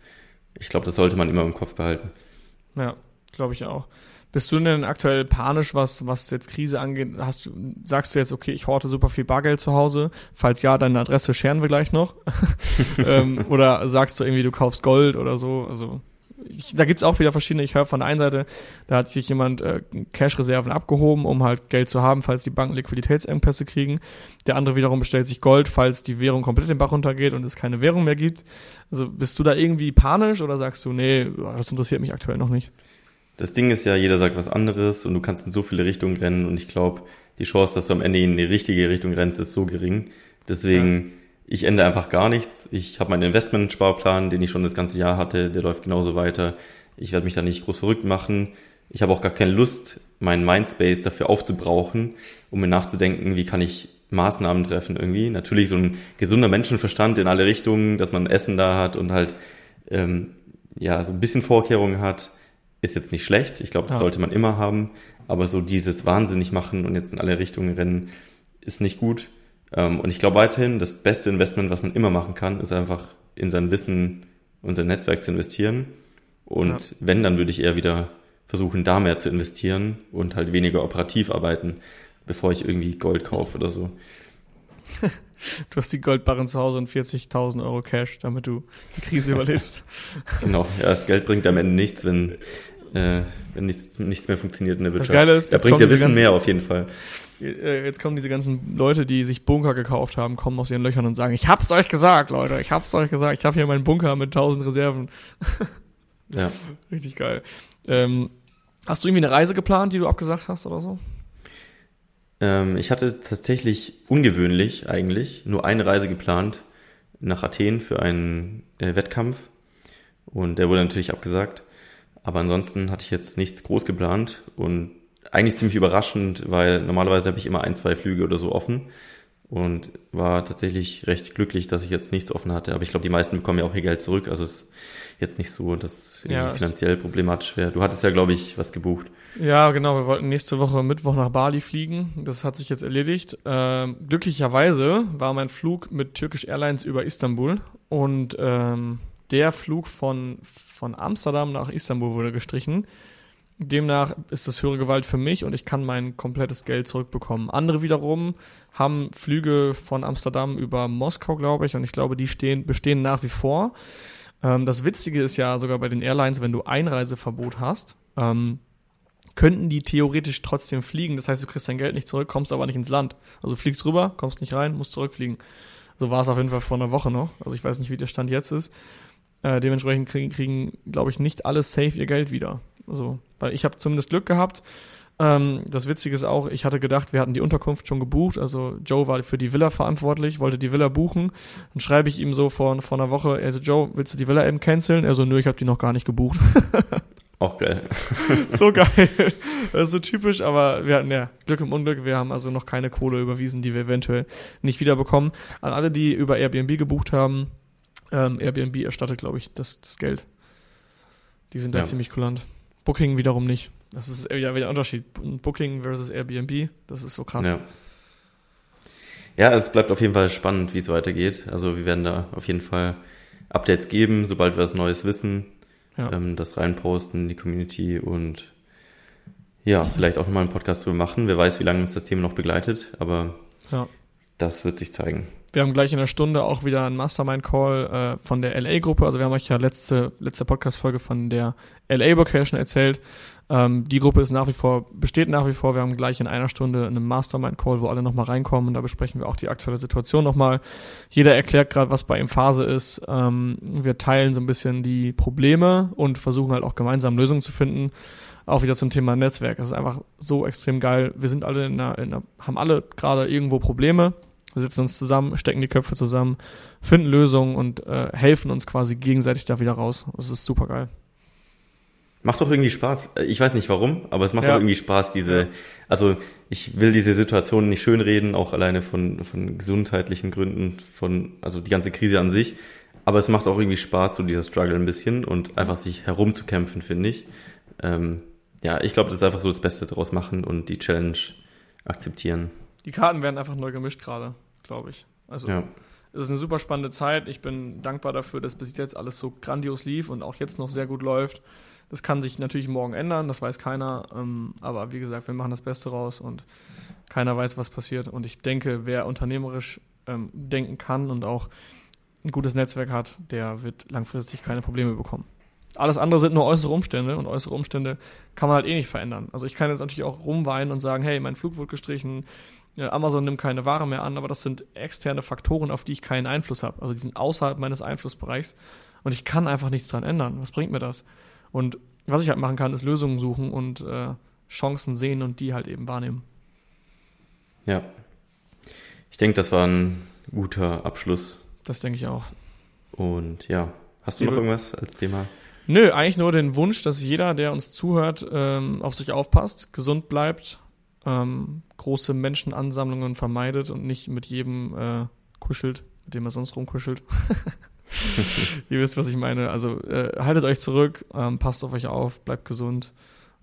Ich glaube, das sollte man immer im Kopf behalten. Ja, glaube ich auch. Bist du denn aktuell panisch, was, was jetzt Krise angeht? Hast sagst du jetzt, okay, ich horte super viel Bargeld zu Hause? Falls ja, deine Adresse scheren wir gleich noch. ähm, oder sagst du irgendwie, du kaufst Gold oder so? Also, ich, da gibt's auch wieder verschiedene. Ich höre von der einen Seite, da hat sich jemand äh, Cash-Reserven abgehoben, um halt Geld zu haben, falls die Banken Liquiditätsengpässe kriegen. Der andere wiederum bestellt sich Gold, falls die Währung komplett den Bach runtergeht und es keine Währung mehr gibt. Also bist du da irgendwie panisch oder sagst du, nee, das interessiert mich aktuell noch nicht? das Ding ist ja, jeder sagt was anderes und du kannst in so viele Richtungen rennen und ich glaube, die Chance, dass du am Ende in die richtige Richtung rennst, ist so gering. Deswegen, ja. Ich ändere einfach gar nichts. Ich habe meinen Investmentsparplan, den ich schon das ganze Jahr hatte, der läuft genauso weiter. Ich werde mich da nicht groß verrückt machen. Ich habe auch gar keine Lust, meinen Mindspace dafür aufzubrauchen, um mir nachzudenken, wie kann ich Maßnahmen treffen irgendwie. Natürlich so ein gesunder Menschenverstand in alle Richtungen, dass man Essen da hat und halt ähm, ja so ein bisschen Vorkehrungen hat ist jetzt nicht schlecht. Ich glaube, das ja. sollte man immer haben. Aber so dieses wahnsinnig machen und jetzt in alle Richtungen rennen, ist nicht gut. Ähm, und ich glaube weiterhin, das beste Investment, was man immer machen kann, ist einfach in sein Wissen und sein Netzwerk zu investieren. Und ja. wenn, dann würde ich eher wieder versuchen, da mehr zu investieren und halt weniger operativ arbeiten, bevor ich irgendwie Gold kaufe oder so. Du hast die Goldbarren zu Hause und 40.000 Euro Cash, damit du die Krise überlebst. Genau, ja, das Geld bringt am Ende nichts, wenn äh, wenn nichts, nichts mehr funktioniert in der Wirtschaft. Das Geile ist, da bringt der Wissen mehr auf jeden Fall. Äh, jetzt kommen diese ganzen Leute, die sich Bunker gekauft haben, kommen aus ihren Löchern und sagen, ich hab's euch gesagt, Leute, ich hab's euch gesagt, ich habe hier meinen Bunker mit 1000 Reserven. ja. Richtig geil. Ähm, Hast du irgendwie eine Reise geplant, die du abgesagt hast oder so? Ähm, ich hatte tatsächlich ungewöhnlich eigentlich nur eine Reise geplant nach Athen für einen äh, Wettkampf und der wurde natürlich abgesagt. Aber ansonsten hatte ich jetzt nichts groß geplant und eigentlich ziemlich überraschend, weil normalerweise habe ich immer ein, zwei Flüge oder so offen und war tatsächlich recht glücklich, dass ich jetzt nichts offen hatte. Aber ich glaube, die meisten bekommen ja auch ihr Geld zurück. Also es ist jetzt nicht so, dass es ja, finanziell problematisch wäre. Du hattest ja, glaube ich, was gebucht. Ja, genau. Wir wollten nächste Woche Mittwoch nach Bali fliegen. Das hat sich jetzt erledigt. Ähm, glücklicherweise war mein Flug mit Turkish Airlines über Istanbul und ähm, der Flug von, von Amsterdam nach Istanbul wurde gestrichen. Demnach ist das höhere Gewalt für mich und ich kann mein komplettes Geld zurückbekommen. Andere wiederum haben Flüge von Amsterdam über Moskau, glaube ich, und ich glaube, die stehen, bestehen nach wie vor. Ähm, das Witzige ist ja sogar bei den Airlines, wenn du Einreiseverbot hast, ähm, könnten die theoretisch trotzdem fliegen. Das heißt, du kriegst dein Geld nicht zurück, kommst aber nicht ins Land. Also fliegst rüber, kommst nicht rein, musst zurückfliegen. So war es auf jeden Fall vor einer Woche noch. Also ich weiß nicht, wie der Stand jetzt ist. Äh, dementsprechend kriegen, kriegen glaube ich, nicht alle safe ihr Geld wieder. Also, weil ich habe zumindest Glück gehabt. Ähm, das Witzige ist auch, ich hatte gedacht, wir hatten die Unterkunft schon gebucht. Also Joe war für die Villa verantwortlich, wollte die Villa buchen. Dann schreibe ich ihm so vor, vor einer Woche, also Joe, willst du die Villa eben canceln? Er so, nö, ich habe die noch gar nicht gebucht. Auch geil. so geil. Das ist so typisch, aber wir hatten ja Glück im Unglück. Wir haben also noch keine Kohle überwiesen, die wir eventuell nicht wiederbekommen. An alle, die über Airbnb gebucht haben, ähm, Airbnb erstattet, glaube ich, das, das Geld. Die sind da ja. ziemlich kulant. Booking wiederum nicht. Das ist ja wieder ein Unterschied. Booking versus Airbnb, das ist so krass. Ja. ja, es bleibt auf jeden Fall spannend, wie es weitergeht. Also wir werden da auf jeden Fall Updates geben, sobald wir was Neues wissen. Ja. Ähm, das reinposten in die Community und ja, vielleicht auch nochmal einen Podcast zu machen. Wer weiß, wie lange uns das Thema noch begleitet, aber ja. Das wird sich zeigen. Wir haben gleich in der Stunde auch wieder einen Mastermind-Call äh, von der LA-Gruppe. Also wir haben euch ja letzte, letzte Podcast-Folge von der LA-Vocation erzählt. Ähm, die Gruppe ist nach wie vor, besteht nach wie vor. Wir haben gleich in einer Stunde einen Mastermind-Call, wo alle nochmal reinkommen. Und da besprechen wir auch die aktuelle Situation nochmal. Jeder erklärt gerade, was bei ihm Phase ist. Ähm, wir teilen so ein bisschen die Probleme und versuchen halt auch gemeinsam Lösungen zu finden auch wieder zum Thema Netzwerk. Das ist einfach so extrem geil. Wir sind alle in einer, in einer haben alle gerade irgendwo Probleme wir setzen uns zusammen, stecken die Köpfe zusammen, finden Lösungen und äh, helfen uns quasi gegenseitig da wieder raus. Das ist super geil. Macht doch irgendwie Spaß. Ich weiß nicht warum, aber es macht ja. doch irgendwie Spaß, diese, also ich will diese Situation nicht schönreden, auch alleine von, von gesundheitlichen Gründen, von, also die ganze Krise an sich. Aber es macht auch irgendwie Spaß, so dieser Struggle ein bisschen und einfach sich herumzukämpfen, finde ich. Ähm, ja, ich glaube, das ist einfach so das Beste daraus machen und die Challenge akzeptieren. Die Karten werden einfach neu gemischt gerade glaube ich. Also ja. es ist eine super spannende Zeit. Ich bin dankbar dafür, dass bis jetzt alles so grandios lief und auch jetzt noch sehr gut läuft. Das kann sich natürlich morgen ändern, das weiß keiner. Ähm, aber wie gesagt, wir machen das Beste raus und keiner weiß, was passiert. Und ich denke, wer unternehmerisch ähm, denken kann und auch ein gutes Netzwerk hat, der wird langfristig keine Probleme bekommen. Alles andere sind nur äußere Umstände und äußere Umstände kann man halt eh nicht verändern. Also ich kann jetzt natürlich auch rumweinen und sagen, hey, mein Flug wurde gestrichen, Amazon nimmt keine Ware mehr an, aber das sind externe Faktoren, auf die ich keinen Einfluss habe. Also die sind außerhalb meines Einflussbereichs und ich kann einfach nichts dran ändern. Was bringt mir das? Und was ich halt machen kann, ist Lösungen suchen und äh, Chancen sehen und die halt eben wahrnehmen. Ja. Ich denke, das war ein guter Abschluss. Das denke ich auch. Und ja, hast du noch irgendwas als Thema? Nö, eigentlich nur den Wunsch, dass jeder, der uns zuhört, ähm, auf sich aufpasst, gesund bleibt, ähm, große Menschenansammlungen vermeidet und nicht mit jedem äh, kuschelt, mit dem er sonst rumkuschelt. Ihr wisst, was ich meine. Also äh, haltet euch zurück, ähm, passt auf euch auf, bleibt gesund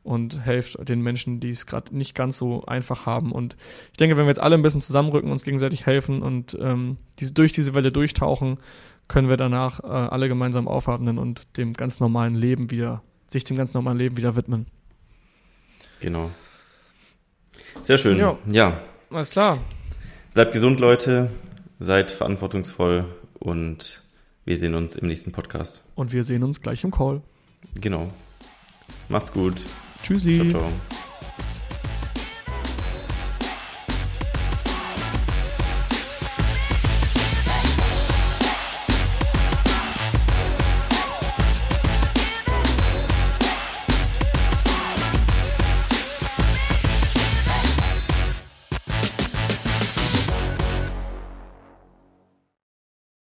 und helft den Menschen, die es gerade nicht ganz so einfach haben. Und ich denke, wenn wir jetzt alle ein bisschen zusammenrücken, uns gegenseitig helfen und ähm, diese, durch diese Welle durchtauchen, können wir danach äh, alle gemeinsam aufatmen und dem ganz normalen Leben wieder, sich dem ganz normalen Leben wieder widmen. Genau. Sehr schön. Ja. ja. Alles klar. Bleibt gesund, Leute. Seid verantwortungsvoll und wir sehen uns im nächsten Podcast. Und wir sehen uns gleich im Call. Genau. Macht's gut. Tschüssli. Ciao, ciao.